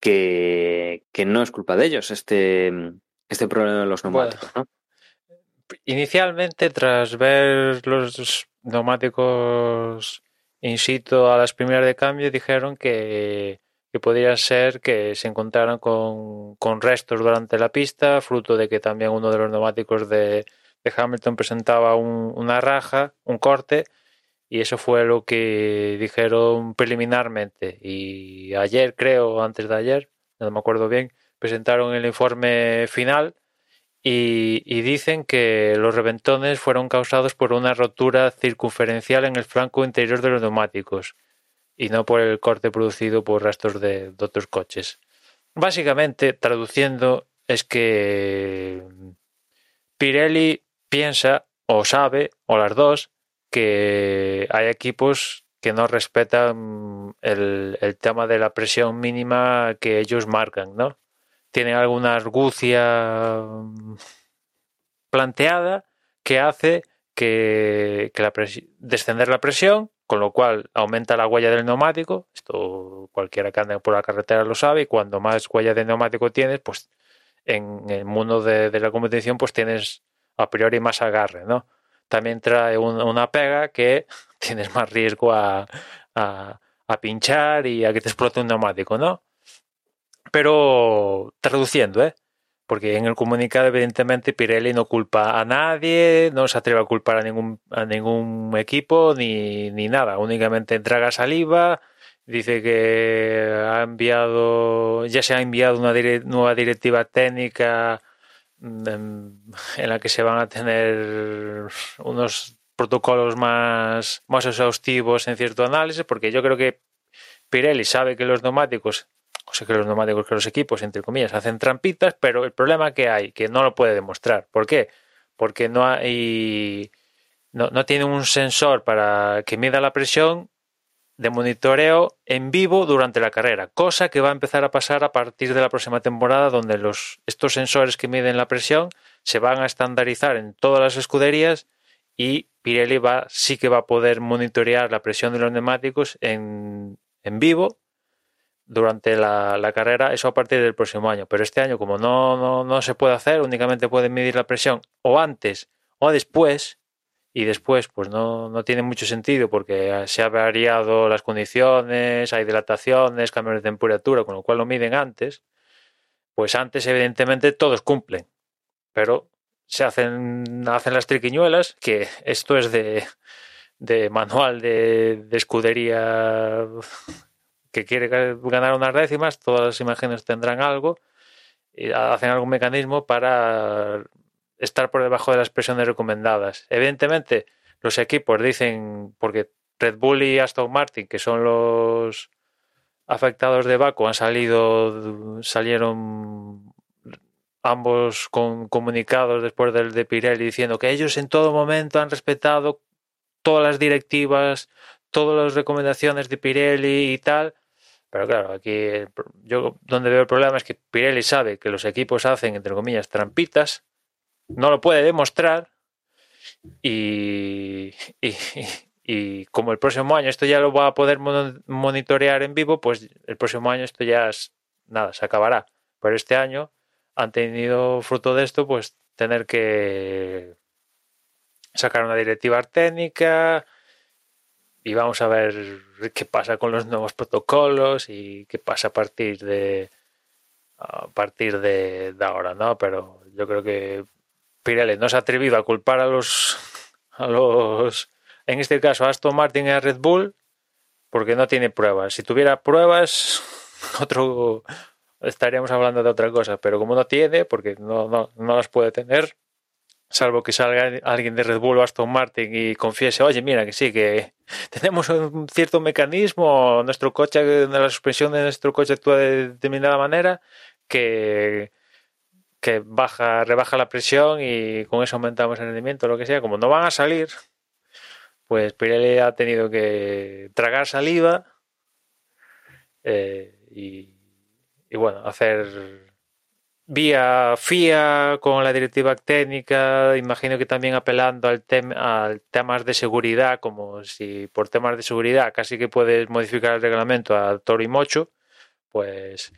que, que, no es culpa de ellos este, este problema de los neumáticos. Bueno, ¿no? Inicialmente, tras ver los neumáticos in situ a las primeras de cambio, dijeron que que podría ser que se encontraran con, con, restos durante la pista, fruto de que también uno de los neumáticos de, de Hamilton presentaba un, una raja, un corte, y eso fue lo que dijeron preliminarmente. Y ayer, creo, antes de ayer, no me acuerdo bien, presentaron el informe final y, dicen que los reventones fueron causados por una rotura circunferencial en el flanco interior de los neumáticos y no por el corte producido por restos de, otros coches. Básicamente, traduciendo, es que Pirelli piensa o sabe, o las dos, que hay equipos que no respetan el, tema de la presión mínima que ellos marcan, ¿no? Tienen alguna argucia planteada que hace que, que descender la presión con lo cual aumenta la huella del neumático. Esto cualquiera que ande por la carretera lo sabe. Y cuando más huella de neumático tienes, pues en el mundo de, la competición, pues tienes a priori más agarre, ¿no? También trae un, una pega que tienes más riesgo a, a, a, pinchar y a que te explote un neumático, ¿no? Pero traduciendo, ¿eh? porque en el comunicado evidentemente Pirelli no culpa a nadie, no se atreve a culpar a ningún, a ningún equipo ni, ni nada, únicamente traga saliva, dice que ha enviado, ya se ha enviado una nueva directiva técnica en, en, la que se van a tener unos protocolos más, más exhaustivos en cierto análisis, porque yo creo que Pirelli sabe que los neumáticos o sea que los neumáticos que los equipos, entre comillas, hacen trampitas, pero el problema que hay, que no lo puede demostrar. ¿Por qué? Porque no hay. No, no tiene un sensor para que mida la presión de monitoreo en vivo durante la carrera, cosa que va a empezar a pasar a partir de la próxima temporada, donde los, estos sensores que miden la presión se van a estandarizar en todas las escuderías y Pirelli va, sí que va a poder monitorear la presión de los neumáticos en, en vivo durante la, carrera, eso a partir del próximo año. Pero este año, como no, no, no se puede hacer, únicamente pueden medir la presión o antes o después, y después pues no, no tiene mucho sentido porque se ha variado las condiciones, hay dilataciones, cambios de temperatura, con lo cual lo miden antes, pues antes evidentemente todos cumplen, pero se hacen, hacen las triquiñuelas, que esto es de, de manual de, de escudería que quiere ganar unas décimas, todas las imágenes tendrán algo y hacen algún mecanismo para estar por debajo de las presiones recomendadas. Evidentemente, los equipos dicen, porque Red Bull y Aston Martin, que son los afectados de Baku, han salido, salieron ambos con comunicados después del de Pirelli diciendo que ellos en todo momento han respetado todas las directivas, todas las recomendaciones de Pirelli y tal, pero claro, aquí yo donde veo el problema es que Pirelli sabe que los equipos hacen, entre comillas, trampitas, no lo puede demostrar y, y, y como el próximo año esto ya lo va a poder monitorear en vivo, pues el próximo año esto ya es, nada, se acabará. Pero este año han tenido fruto de esto, pues tener que sacar una directiva técnica, y vamos a ver qué pasa con los nuevos protocolos y qué pasa a partir de a partir de, ahora, ¿no? Pero yo creo que Pirelli no se ha atrevido a culpar a los a los en este caso a Aston Martin y a Red Bull porque no tiene pruebas. Si tuviera pruebas, otro estaríamos hablando de otra cosa, pero como no tiene, porque no, no, no las puede tener, salvo que salga alguien de Red Bull o Aston Martin y confiese, oye, mira, que sí, que tenemos un cierto mecanismo, nuestro coche, la suspensión de nuestro coche actúa de determinada manera, que, que baja, rebaja la presión y con eso aumentamos el rendimiento, lo que sea. Como no van a salir, pues Pirelli ha tenido que tragar saliva eh, y, y bueno, hacer vía FIA con la directiva técnica, imagino que también apelando al, al temas de seguridad, como si por temas de seguridad casi que puedes modificar el reglamento a toro y mocho, pues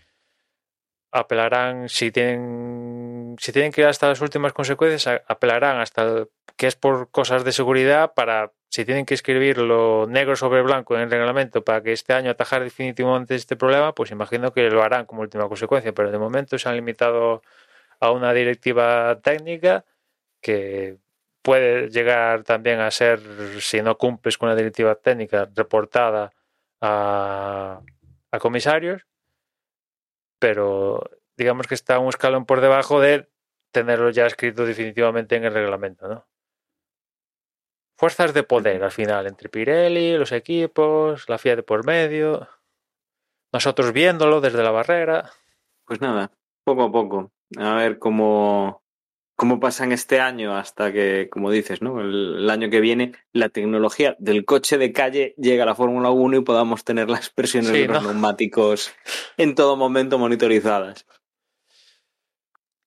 apelarán si tienen si tienen que ir hasta las últimas consecuencias apelarán hasta que es por cosas de seguridad para si tienen que escribirlo negro sobre blanco en el reglamento para que este año atajar definitivamente este problema, pues imagino que lo harán como última consecuencia, pero de momento se han limitado a una directiva técnica que puede llegar también a ser, si no cumples con la directiva técnica, reportada a, a comisarios, pero digamos que está un escalón por debajo de tenerlo ya escrito definitivamente en el reglamento, ¿no? Fuerzas de poder al final, entre Pirelli, los equipos, la FIA de por medio, nosotros viéndolo desde la barrera. Pues nada, poco a poco, a ver cómo, cómo pasan este año hasta que, como dices, ¿no? El, año que viene la tecnología del coche de calle llega a la Fórmula 1 y podamos tener las presiones de los neumáticos en todo momento monitorizadas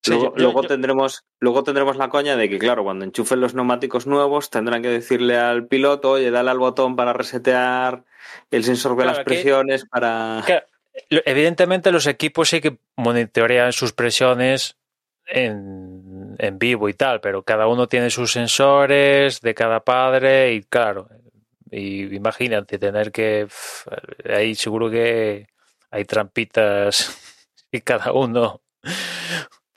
luego, tendremos, luego tendremos la coña de que, claro, cuando enchufen los neumáticos nuevos, tendrán que decirle al piloto, oye, dale al botón para resetear el sensor de las presiones, para. evidentemente, los equipos sí que monitorean sus presiones en, en vivo y tal, pero cada uno tiene sus sensores de cada padre y, claro, y imagínate tener que. Ahí seguro que hay trampitas y cada uno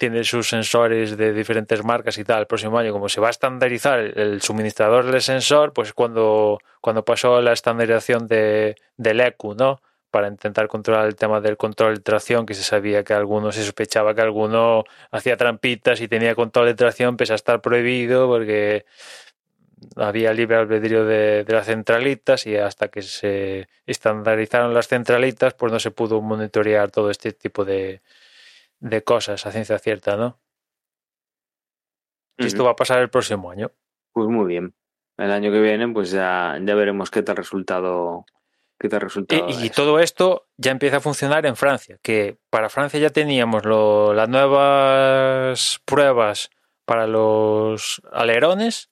tiene sus sensores de diferentes marcas y tal, el próximo año, como se va a estandarizar el suministrador del sensor, pues cuando, cuando pasó la estandarización de, del ECU, ¿no? Para intentar controlar el tema del control de tracción, que se sabía que alguno se sospechaba que alguno hacía trampitas y tenía control de tracción, pese a estar prohibido, porque había libre albedrío de, de, las centralitas y hasta que se estandarizaron las centralitas, pues no se pudo monitorear todo este tipo de, de cosas a ciencia cierta, ¿no? Y esto va a pasar el próximo año. Pues muy bien. El año que viene, pues ya, ya veremos qué tal resultado. Qué tal resultado y, todo esto ya empieza a funcionar en Francia, que para Francia ya teníamos lo, las nuevas pruebas para los alerones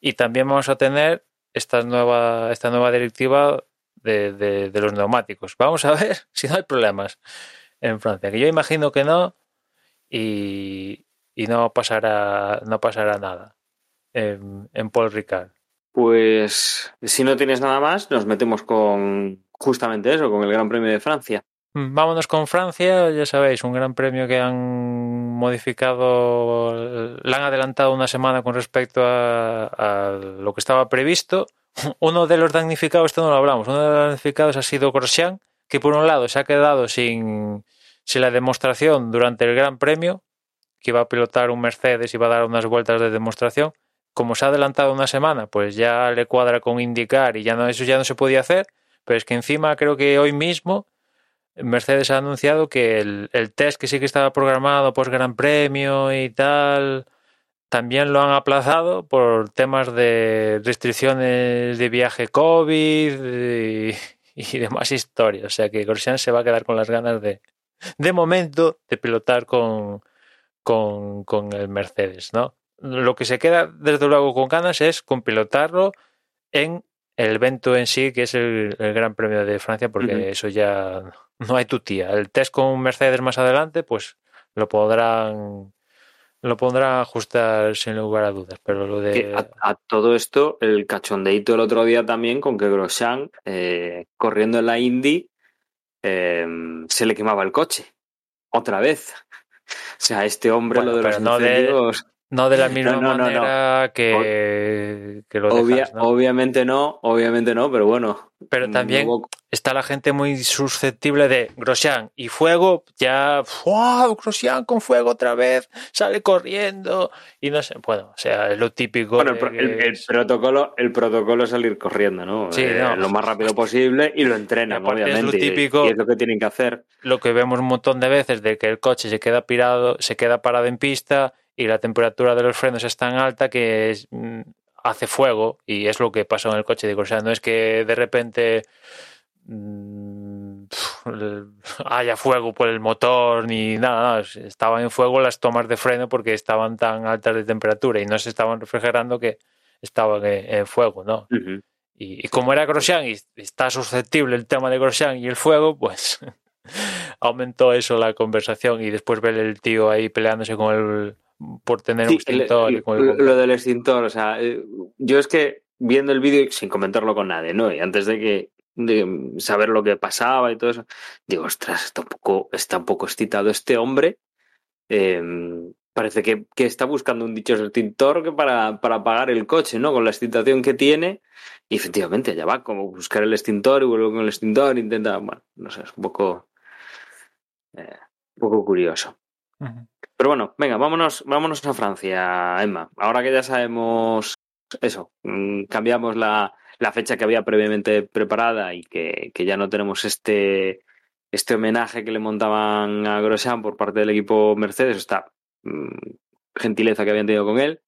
y también vamos a tener esta nueva, esta nueva directiva de, de los neumáticos. Vamos a ver si no hay problemas en Francia, que yo imagino que no y, y no pasará no pasará nada en, en, Paul Ricard. Pues si no tienes nada más, nos metemos con justamente eso, con el Gran Premio de Francia. Mm, vámonos con Francia, ya sabéis, un gran premio que han modificado, la han adelantado una semana con respecto a, a, lo que estaba previsto. Uno de los damnificados, esto no lo hablamos, uno de los damnificados ha sido Grosjean, que por un lado se ha quedado sin, la demostración durante el Gran Premio, que iba a pilotar un Mercedes y va a dar unas vueltas de demostración. Como se ha adelantado una semana, pues ya le cuadra con indicar y ya no, eso ya no se podía hacer. Pero es que encima creo que hoy mismo Mercedes ha anunciado que el, test que sí que estaba programado post Gran Premio y tal, también lo han aplazado por temas de restricciones de viaje COVID y demás historias. O sea que Grosjean se va a quedar con las ganas de, de momento, de pilotar con, con, con el Mercedes, ¿no? Lo que se queda, desde luego, con ganas es con pilotarlo en el evento en sí, que es el, el Gran Premio de Francia, porque uh -huh. eso ya no hay tu tía. El test con Mercedes más adelante, pues lo podrán lo pondrá a ajustar sin lugar a dudas, pero lo de... A, a, todo esto, el cachondeito el otro día también con que Grosjean, eh, corriendo en la Indy, eh, se le quemaba el coche. Otra vez. O sea, este hombre bueno, lo de los no de, no de la misma no, no, manera que, que, lo Obvia. Obviamente no, obviamente no, pero bueno. Pero también, luego... está la gente muy susceptible de Grosjean y fuego, ya, ¡wow! Grosjean con fuego otra vez, sale corriendo y no sé, bueno, o sea, es lo típico. Bueno, el, el, protocolo, el protocolo es salir corriendo, ¿no? Sí, eh, lo más rápido posible y lo entrenan, obviamente. Es lo típico, y es lo que tienen que hacer. Lo que vemos un montón de veces de que el coche se queda pirado, se queda parado en pista y la temperatura de los frenos es tan alta que mm, hace fuego y es lo que pasó en el coche de Grosjean. No es que de repente Mm, haya fuego por el motor ni nada, estaban en fuego las tomas de freno porque estaban tan altas de temperatura y no se estaban refrigerando que estaban en, fuego, ¿no? y, como era Grosjean y está susceptible el tema de Grosjean y el fuego, pues aumentó eso la conversación y después ver el tío ahí peleándose con el por tener un extintor. lo del extintor, o sea, eh, yo es que viendo el vídeo sin comentarlo con nadie, ¿no? Y antes de que de saber lo que pasaba y todo eso. Digo, ostras, está un poco, está un poco excitado este hombre. Em, parece que, que, está buscando un dicho extintor que para, para apagar el coche, ¿no? Con la excitación que tiene. Y efectivamente, allá va, como buscar el extintor y vuelve con el extintor, intenta, bueno, no sé, es un poco, eh, un poco curioso. Pero bueno, venga, vámonos, vámonos a Francia, Emma. Ahora que ya sabemos eso, mm, cambiamos la, la fecha que había previamente preparada y que, ya no tenemos este, este homenaje que le montaban a Grosjean por parte del equipo Mercedes, esta mm, gentileza que habían tenido con él.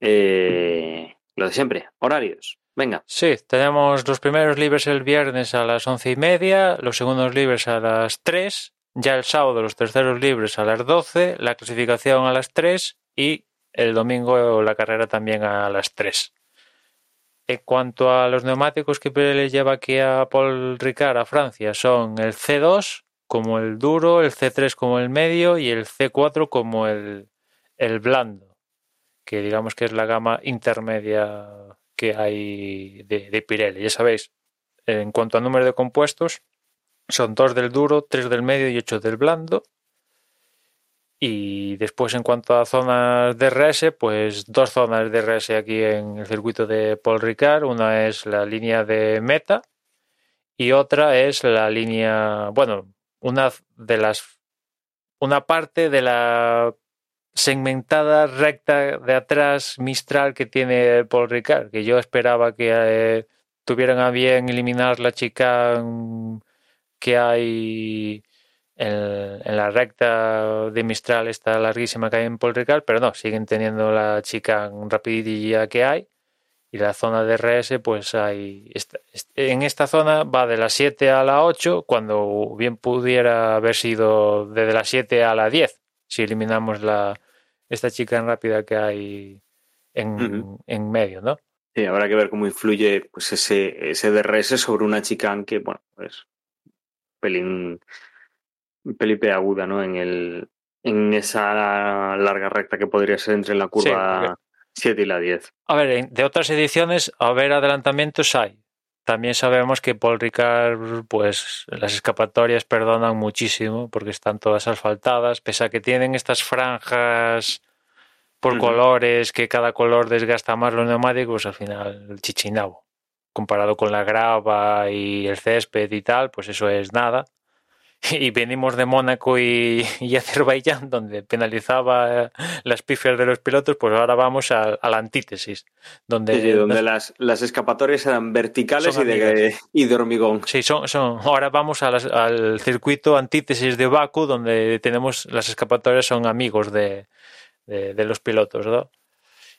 Eh, lo de siempre, horarios. Venga. Sí, tenemos los primeros libres el viernes a las once y media, los segundos libres a las tres, ya el sábado los terceros libres a las doce, la clasificación a las tres y el domingo la carrera también a las tres. En cuanto a los neumáticos que les lleva aquí a Paul Ricard a Francia, son el C2 como el duro, el C3 como el medio y el C4 como el, el blando, que digamos que es la gama intermedia que hay de, de Pirelli. Ya sabéis, en cuanto al número de compuestos, son dos del duro, tres del medio y ocho del blando. Y después, en cuanto a zonas de RS, pues dos zonas de RS aquí en el circuito de Paul Ricard. Una es la línea de meta y otra es la línea, bueno, una de las, una parte de la segmentada recta de atrás Mistral que tiene Paul Ricard, que yo esperaba que eh, tuvieran a bien eliminar la chica que hay en, la recta de Mistral esta larguísima que hay en Paul Ricard, pero no, siguen teniendo la chica rapidilla que hay y la zona de RS pues hay en esta zona va de la 7 a la 8 cuando bien pudiera haber sido desde la 7 a la 10 si eliminamos la esta chica en rápida que hay en, en medio, ¿no? Sí, habrá que ver cómo influye pues ese, ese DRS sobre una chica que, bueno, pues pelín Felipe aguda, ¿no? En el en esa larga recta que podría ser entre la curva 7 y la 10. A ver, de otras ediciones, a ver adelantamientos hay. También sabemos que Paul Ricard, pues las escapatorias perdonan muchísimo porque están todas asfaltadas, pese a que tienen estas franjas por colores, que cada color desgasta más los neumáticos, al final el chichinabo. Comparado con la grava y el césped y tal, pues eso es nada y venimos de Mónaco y, Azerbaiyán, donde penalizaba las pifias de los pilotos, pues ahora vamos a, la antítesis. Donde, donde las, las, escapatorias eran verticales y de, y de, hormigón. Sí, son, son, ahora vamos al circuito antítesis de Baku, donde tenemos las escapatorias son amigos de, de los pilotos, ¿no?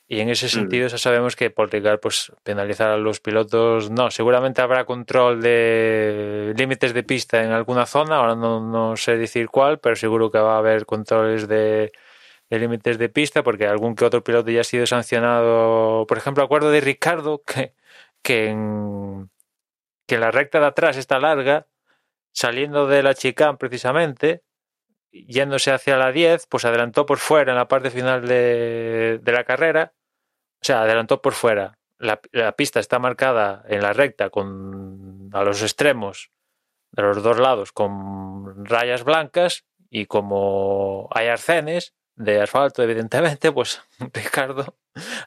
Y en ese mm. sentido ya sabemos que Portugal pues penalizar a los pilotos. No, seguramente habrá control de límites de pista en alguna zona, ahora no, no sé decir cuál, pero seguro que va a haber controles de, límites de pista porque algún que otro piloto ya ha sido sancionado, por ejemplo, acuerdo de Ricardo que, que, en, que la recta de atrás está larga, saliendo de la chicane precisamente, yéndose hacia la 10, pues adelantó por fuera en la parte final de, la carrera. O sea, adelantó por fuera. La, pista está marcada en la recta con a los extremos de los dos lados con rayas blancas y como hay arcenes de asfalto, evidentemente, pues Ricardo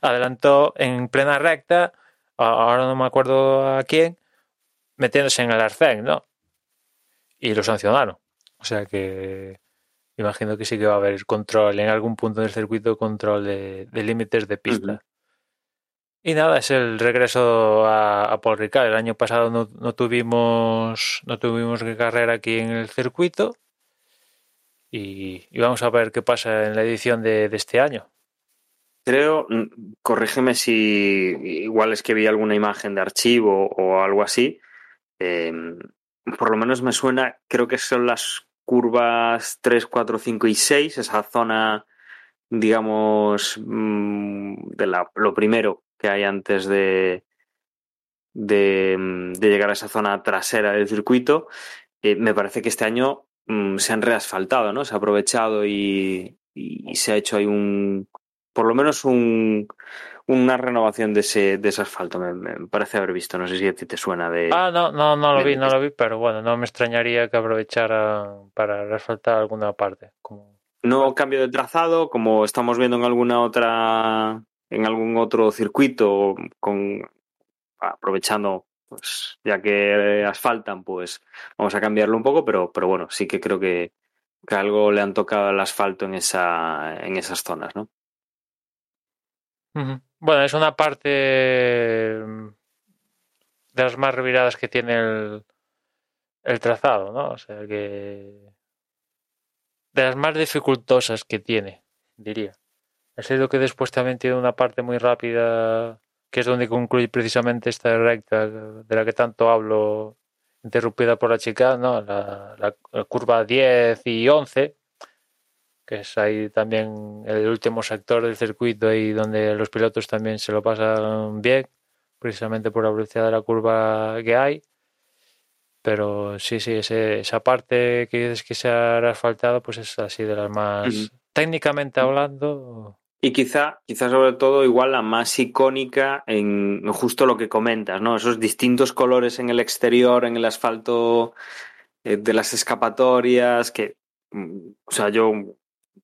adelantó en plena recta, ahora no me acuerdo a quién, metiéndose en el arcén, ¿no? Y lo sancionaron. O sea que imagino que sí que va a haber control en algún punto del circuito, control de, límites de pista. Y nada, es el regreso a, Paul Ricard. El año pasado no, tuvimos no tuvimos carrera aquí en el circuito. Y, vamos a ver qué pasa en la edición de, este año. Creo, mm, corrígeme si igual es que vi alguna imagen de archivo o algo así. Em, por lo menos me suena, creo que son las curvas 3, 4, 5 y 6, esa zona, digamos, mm, de la, lo primero que hay antes de, de, llegar a esa zona trasera del circuito. Eh, me parece que este año mm, se han reasfaltado, ¿no? Se ha aprovechado y, se ha hecho ahí un, por lo menos un, una renovación de ese, de ese asfalto, me, parece haber visto. No sé si a ti te suena de. Ah, no, no, no lo vi, no lo vi, pero bueno, no me extrañaría que aprovechara para reasfaltar alguna parte. Como... No cambio de trazado, como estamos viendo en alguna otra, en algún otro circuito, con aprovechando, pues ya que asfaltan, pues vamos a cambiarlo un poco, pero, pero bueno, sí que creo que, que algo le han tocado al asfalto en esa, en esas zonas, ¿no? Bueno, es una parte mm, de las más reviradas que tiene el, el trazado, ¿no? O sea que. De las más dificultosas que tiene, diría. Ha sido que después también tiene una parte muy rápida, que es donde concluye precisamente esta recta de la que tanto hablo, interrumpida por la chica, ¿no? La, la curva 10 y 11, que es ahí también el último sector del circuito y donde los pilotos también se lo pasan bien, precisamente por la velocidad de la curva que hay. Pero sí, sí, esa parte que dices que se ha asfaltado, pues es así de las más, técnicamente hablando. Y quizá, quizá sobre todo igual la más icónica en justo lo que comentas, ¿no? Esos distintos colores en el exterior, en el asfalto eh, de las escapatorias, que, mm, o sea, yo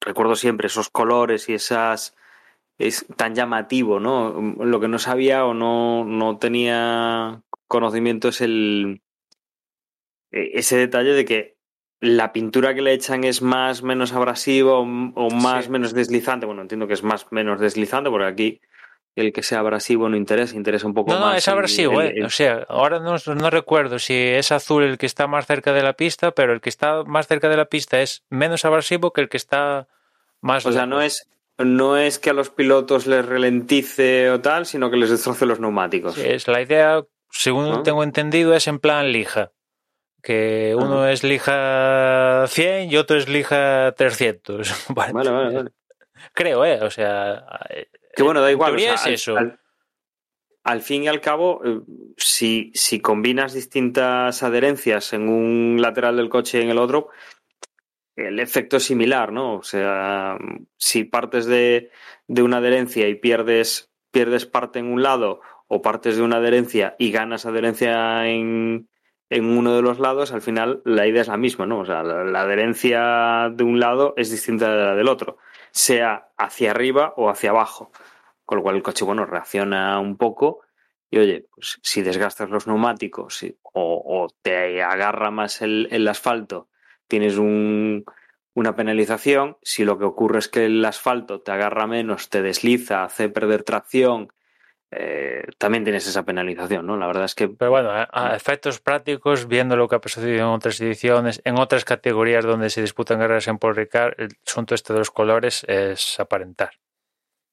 recuerdo siempre esos colores y esas es tan llamativo, ¿no? Lo que no sabía o no, no tenía conocimiento es el e, ese detalle de que la pintura que le echan es más menos abrasivo o más menos deslizante. Bueno, entiendo que es más menos deslizante porque aquí el que sea abrasivo no interesa, interesa un poco más. No, es abrasivo, ¿eh? O sea, ahora no, no, recuerdo si es azul el que está más cerca de la pista, pero el que está más cerca de la pista es menos abrasivo que el que está más. O sea, no es, no es que a los pilotos les ralentice o tal, sino que les destroce los neumáticos. Sí, es la idea, según tengo entendido, es en plan lija. Que uno es lija 100 y otro es lija 300. vale, vale, vale. Creo, ¿eh? O sea, que bueno, da igual. es eso. Al, fin y al cabo, eh, si, si combinas distintas adherencias en un lateral del coche y en el otro, el efecto es similar, ¿no? O sea, si partes de, de una adherencia y pierdes, pierdes parte en un lado o partes de una adherencia y ganas adherencia en, en uno de los lados, al final la idea es la misma, ¿no? O sea, la adherencia de un lado es distinta de la del otro sea hacia arriba o hacia abajo. Con lo cual el coche, bueno, reacciona un poco y oye, pues si desgastas los neumáticos o, te agarra más el, asfalto, tienes un, una penalización. Si lo que ocurre es que el asfalto te agarra menos, te desliza, hace perder tracción, eh, también tienes esa penalización, ¿no? La verdad es que... Pero bueno, a, efectos prácticos, viendo lo que ha sucedido en otras ediciones, en otras categorías donde se disputan carreras en Paul Ricard, el asunto este de los colores es aparentar.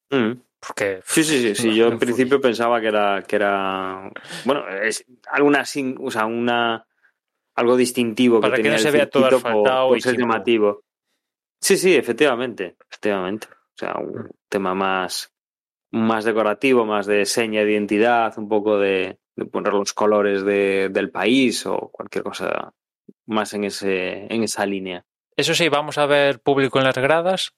Mm. Porque, sí, sí, sí, Yo en principio pensaba que era, que era, bueno, es alguna, o sea, una, algo distintivo Para que, que no se vea todo asfaltado y llamativo. Sí, sí, efectivamente, efectivamente. O sea, un mm. tema más, más decorativo, más de seña de identidad, un poco de, poner los colores de, del país o cualquier cosa más en, ese, en esa línea. Eso sí, vamos a ver público en las gradas,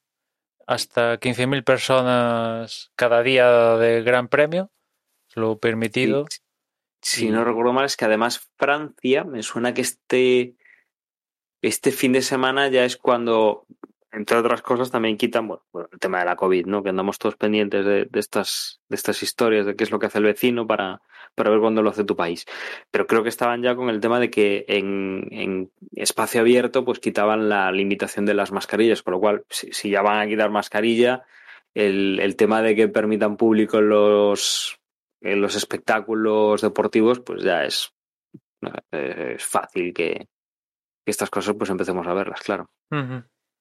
hasta 15.000 personas cada día de Gran Premio, lo permitido. Si no recuerdo mal, es que además Francia, me suena que este, este fin de semana ya es cuando entre otras cosas, también quitan bueno, el tema de la COVID, ¿no? Que andamos todos pendientes de, estas, de estas historias, de qué es lo que hace el vecino para, para ver cuándo lo hace tu país. Pero creo que estaban ya con el tema de que en, espacio abierto, pues quitaban la limitación de las mascarillas, con lo cual, si, ya van a quitar mascarilla, el, el, tema de que permitan público en los, en los espectáculos deportivos, pues ya es, es fácil que, estas cosas pues empecemos a verlas, claro.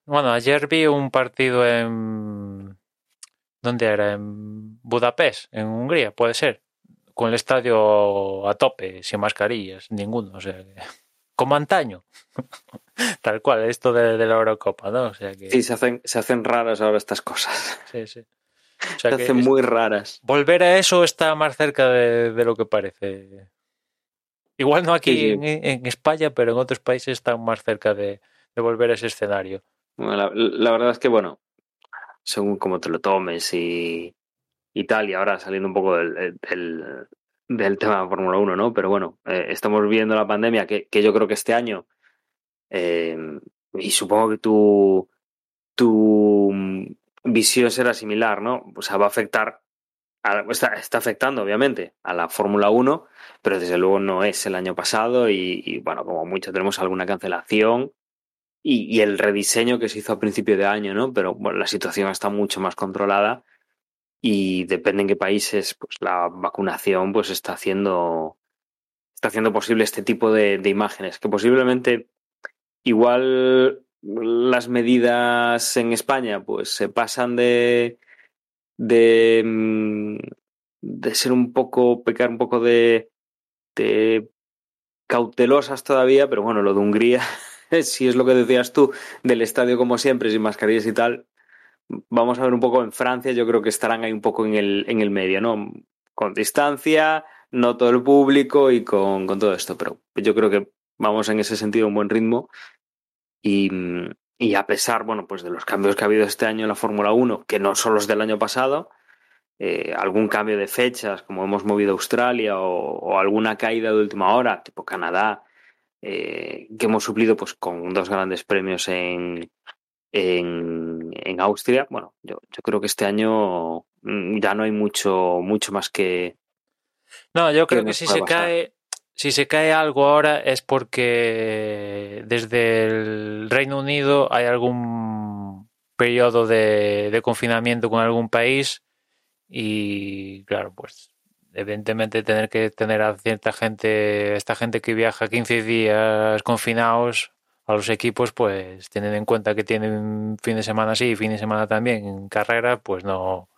Bueno, ayer vi un partido en... ¿Dónde era? En Budapest, en Hungría, puede ser. Con el estadio a tope, sin mascarillas, ninguno. O sea, como antaño. Tal cual, esto de, de, la Eurocopa, ¿no? O sea que... Sí, se hacen, se hacen raras ahora estas cosas. Sí, sí. O sea se hacen muy raras. Volver a eso está más cerca de, de lo que parece. Igual no aquí sí, sí. En, en, España, pero en otros países están más cerca de, de volver a ese escenario. La, la, verdad es que, bueno, según cómo te lo tomes y, tal, y ahora saliendo un poco del, del, del tema de Fórmula 1, ¿no? Pero bueno, eh, estamos viviendo la pandemia que, que, yo creo que este año, eh, y supongo que tu, tu visión será similar, ¿no? O sea, va a afectar, a, está, está, afectando obviamente a la Fórmula 1, pero desde luego no es el año pasado y bueno, como mucho tenemos alguna cancelación y, y, el rediseño que se hizo a principio de año, ¿no? Pero bueno, la situación está mucho más controlada y depende en qué países, pues la vacunación pues está haciendo está haciendo posible este tipo de, imágenes, que posiblemente igual las medidas en España pues se pasan de de, mm, de ser un poco, pecar un poco de, de cautelosas todavía, pero bueno, lo de Hungría si es lo que decías tú, del estadio como siempre, sin mascarillas y tal, vamos a ver un poco en Francia, yo creo que estarán ahí un poco en el, en el medio, ¿no? Con distancia, no todo el público y con, con todo esto, pero yo creo que vamos en ese sentido a un buen ritmo y, y a pesar, bueno, pues de los cambios que ha habido este año en la Fórmula 1, que no son los del año pasado, eh, algún cambio de fechas, como hemos movido Australia o, o alguna caída de última hora, tipo Canadá, eh, que hemos suplido pues con dos grandes premios en, en, en Austria. Bueno, yo, yo, creo que este año mm, ya no hay mucho, mucho más que. No, yo creo que, que si se bastar. cae. Si se cae algo ahora es porque desde el Reino Unido hay algún periodo de, de confinamiento con algún país y claro, pues evidentemente tener que tener a cierta gente, esta gente que viaja 15 días confinados a los equipos, pues tienen en cuenta que tienen fin de semana sí y fin de semana también en carrera, pues no,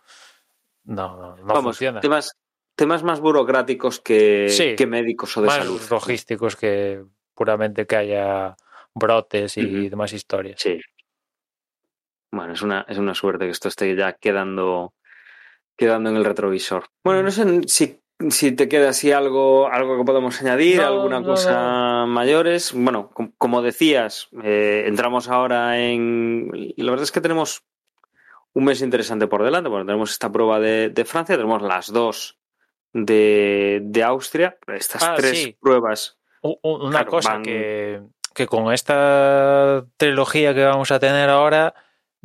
no, no Vamos, funciona. Temas, temas más burocráticos que, sí, que médicos o de más salud. logísticos que puramente que haya brotes y uh -huh. demás historias. Sí. Bueno, es una, es una suerte que esto esté ya quedando quedando en el retrovisor. Bueno, no sé si, si te queda así algo, algo que podemos añadir, no, alguna no, cosa no. mayores. Bueno, com como decías, eh, entramos ahora en... La verdad es que tenemos un mes interesante por delante. Bueno, tenemos esta prueba de, de Francia, tenemos las dos de, de Austria, estas ah, tres sí. pruebas. Una claro, cosa van... que, que con esta trilogía que vamos a tener ahora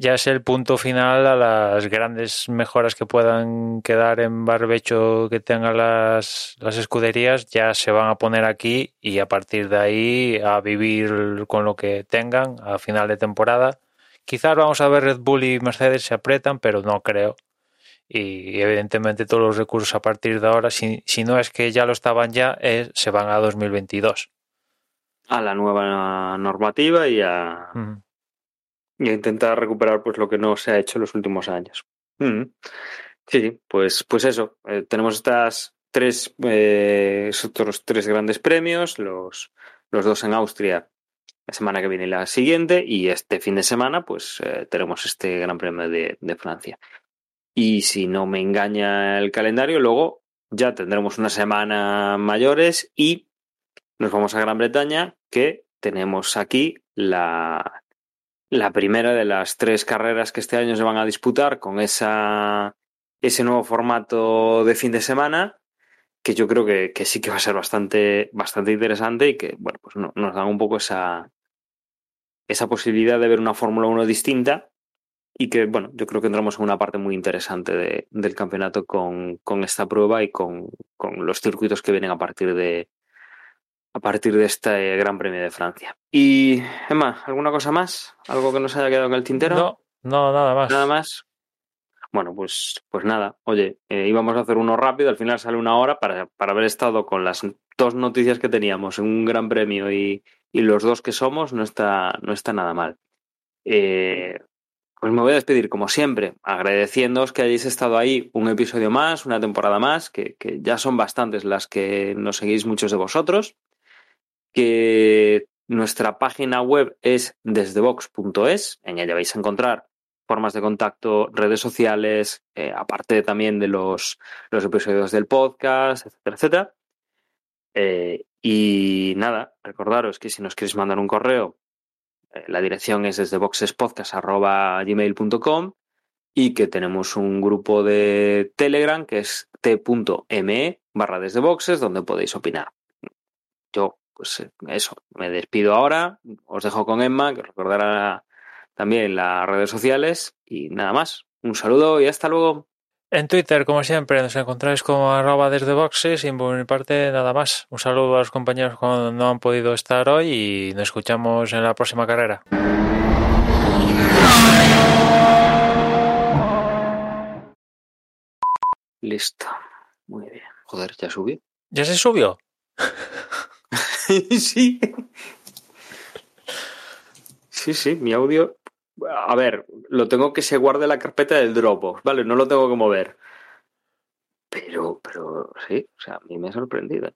ya es el punto final a las grandes mejoras que puedan quedar en barbecho que tengan las, las escuderías, ya se van a poner aquí y a partir de ahí a vivir con lo que tengan a final de temporada. Quizás vamos a ver Red Bull y Mercedes se apretan, pero no creo. Y evidentemente todos los recursos a partir de ahora, si, si no es que ya lo estaban ya, es, se van a 2022. A la nueva normativa y a... y intentar recuperar pues lo que no se ha hecho en los últimos años. Mm. Sí, pues, pues eso. Eh, tenemos estas tres, eh, otros tres grandes premios, los, los dos en Austria la semana que viene y la siguiente, y este fin de semana, pues eh, tenemos este Gran Premio de, de, Francia. Y si no me engaña el calendario, luego ya tendremos una semana mayores y nos vamos a Gran Bretaña, que tenemos aquí la, la primera de las tres carreras que este año se van a disputar con esa, ese nuevo formato de fin de semana, que yo creo que, que sí que va a ser bastante, bastante interesante y que, bueno, pues no, nos dan un poco esa, esa posibilidad de ver una Fórmula 1 distinta y que, bueno, yo creo que entramos en una parte muy interesante de, del campeonato con, con, esta prueba y con, con, los circuitos que vienen a partir de a partir de este Gran Premio de Francia. Y, Emma, ¿alguna cosa más? ¿Algo que nos haya quedado en el tintero? No, no, nada más. Nada más. Bueno, pues, pues nada. Oye, eh, íbamos a hacer uno rápido, al final sale una hora para, para haber estado con las dos noticias que teníamos en un Gran Premio y, y los dos que somos, no está, no está nada mal. Eh, pues me voy a despedir como siempre, agradeciéndoos que hayáis estado ahí un episodio más, una temporada más, que, que ya son bastantes las que nos seguís muchos de vosotros, que nuestra página web es desdebox.es, en ella vais a encontrar formas de contacto, redes sociales, eh, aparte también de los, los, episodios del podcast, etcétera, etcétera. Eh, y nada, recordaros que si nos queréis mandar un correo, eh, la dirección es desde boxespodcast.gmail.com y que tenemos un grupo de Telegram que es t.me barra donde podéis opinar. Yo, pues eso, me despido ahora, os dejo con Emma, que recordará también las redes sociales y nada más. Un saludo y hasta luego. En Twitter, como siempre, nos encontráis como arroba desde boxes y por mi parte nada más. Un saludo a los compañeros que no han podido estar hoy y nos escuchamos en la próxima carrera. Listo. Muy bien. Joder, ¿ya subió? ¿Ya se subió? sí. Sí, sí, mi audio a ver, lo tengo que se guarde en la carpeta del Dropbox, ¿vale? No lo tengo que mover. Pero, pero sí, o sea, a mí me ha sorprendido.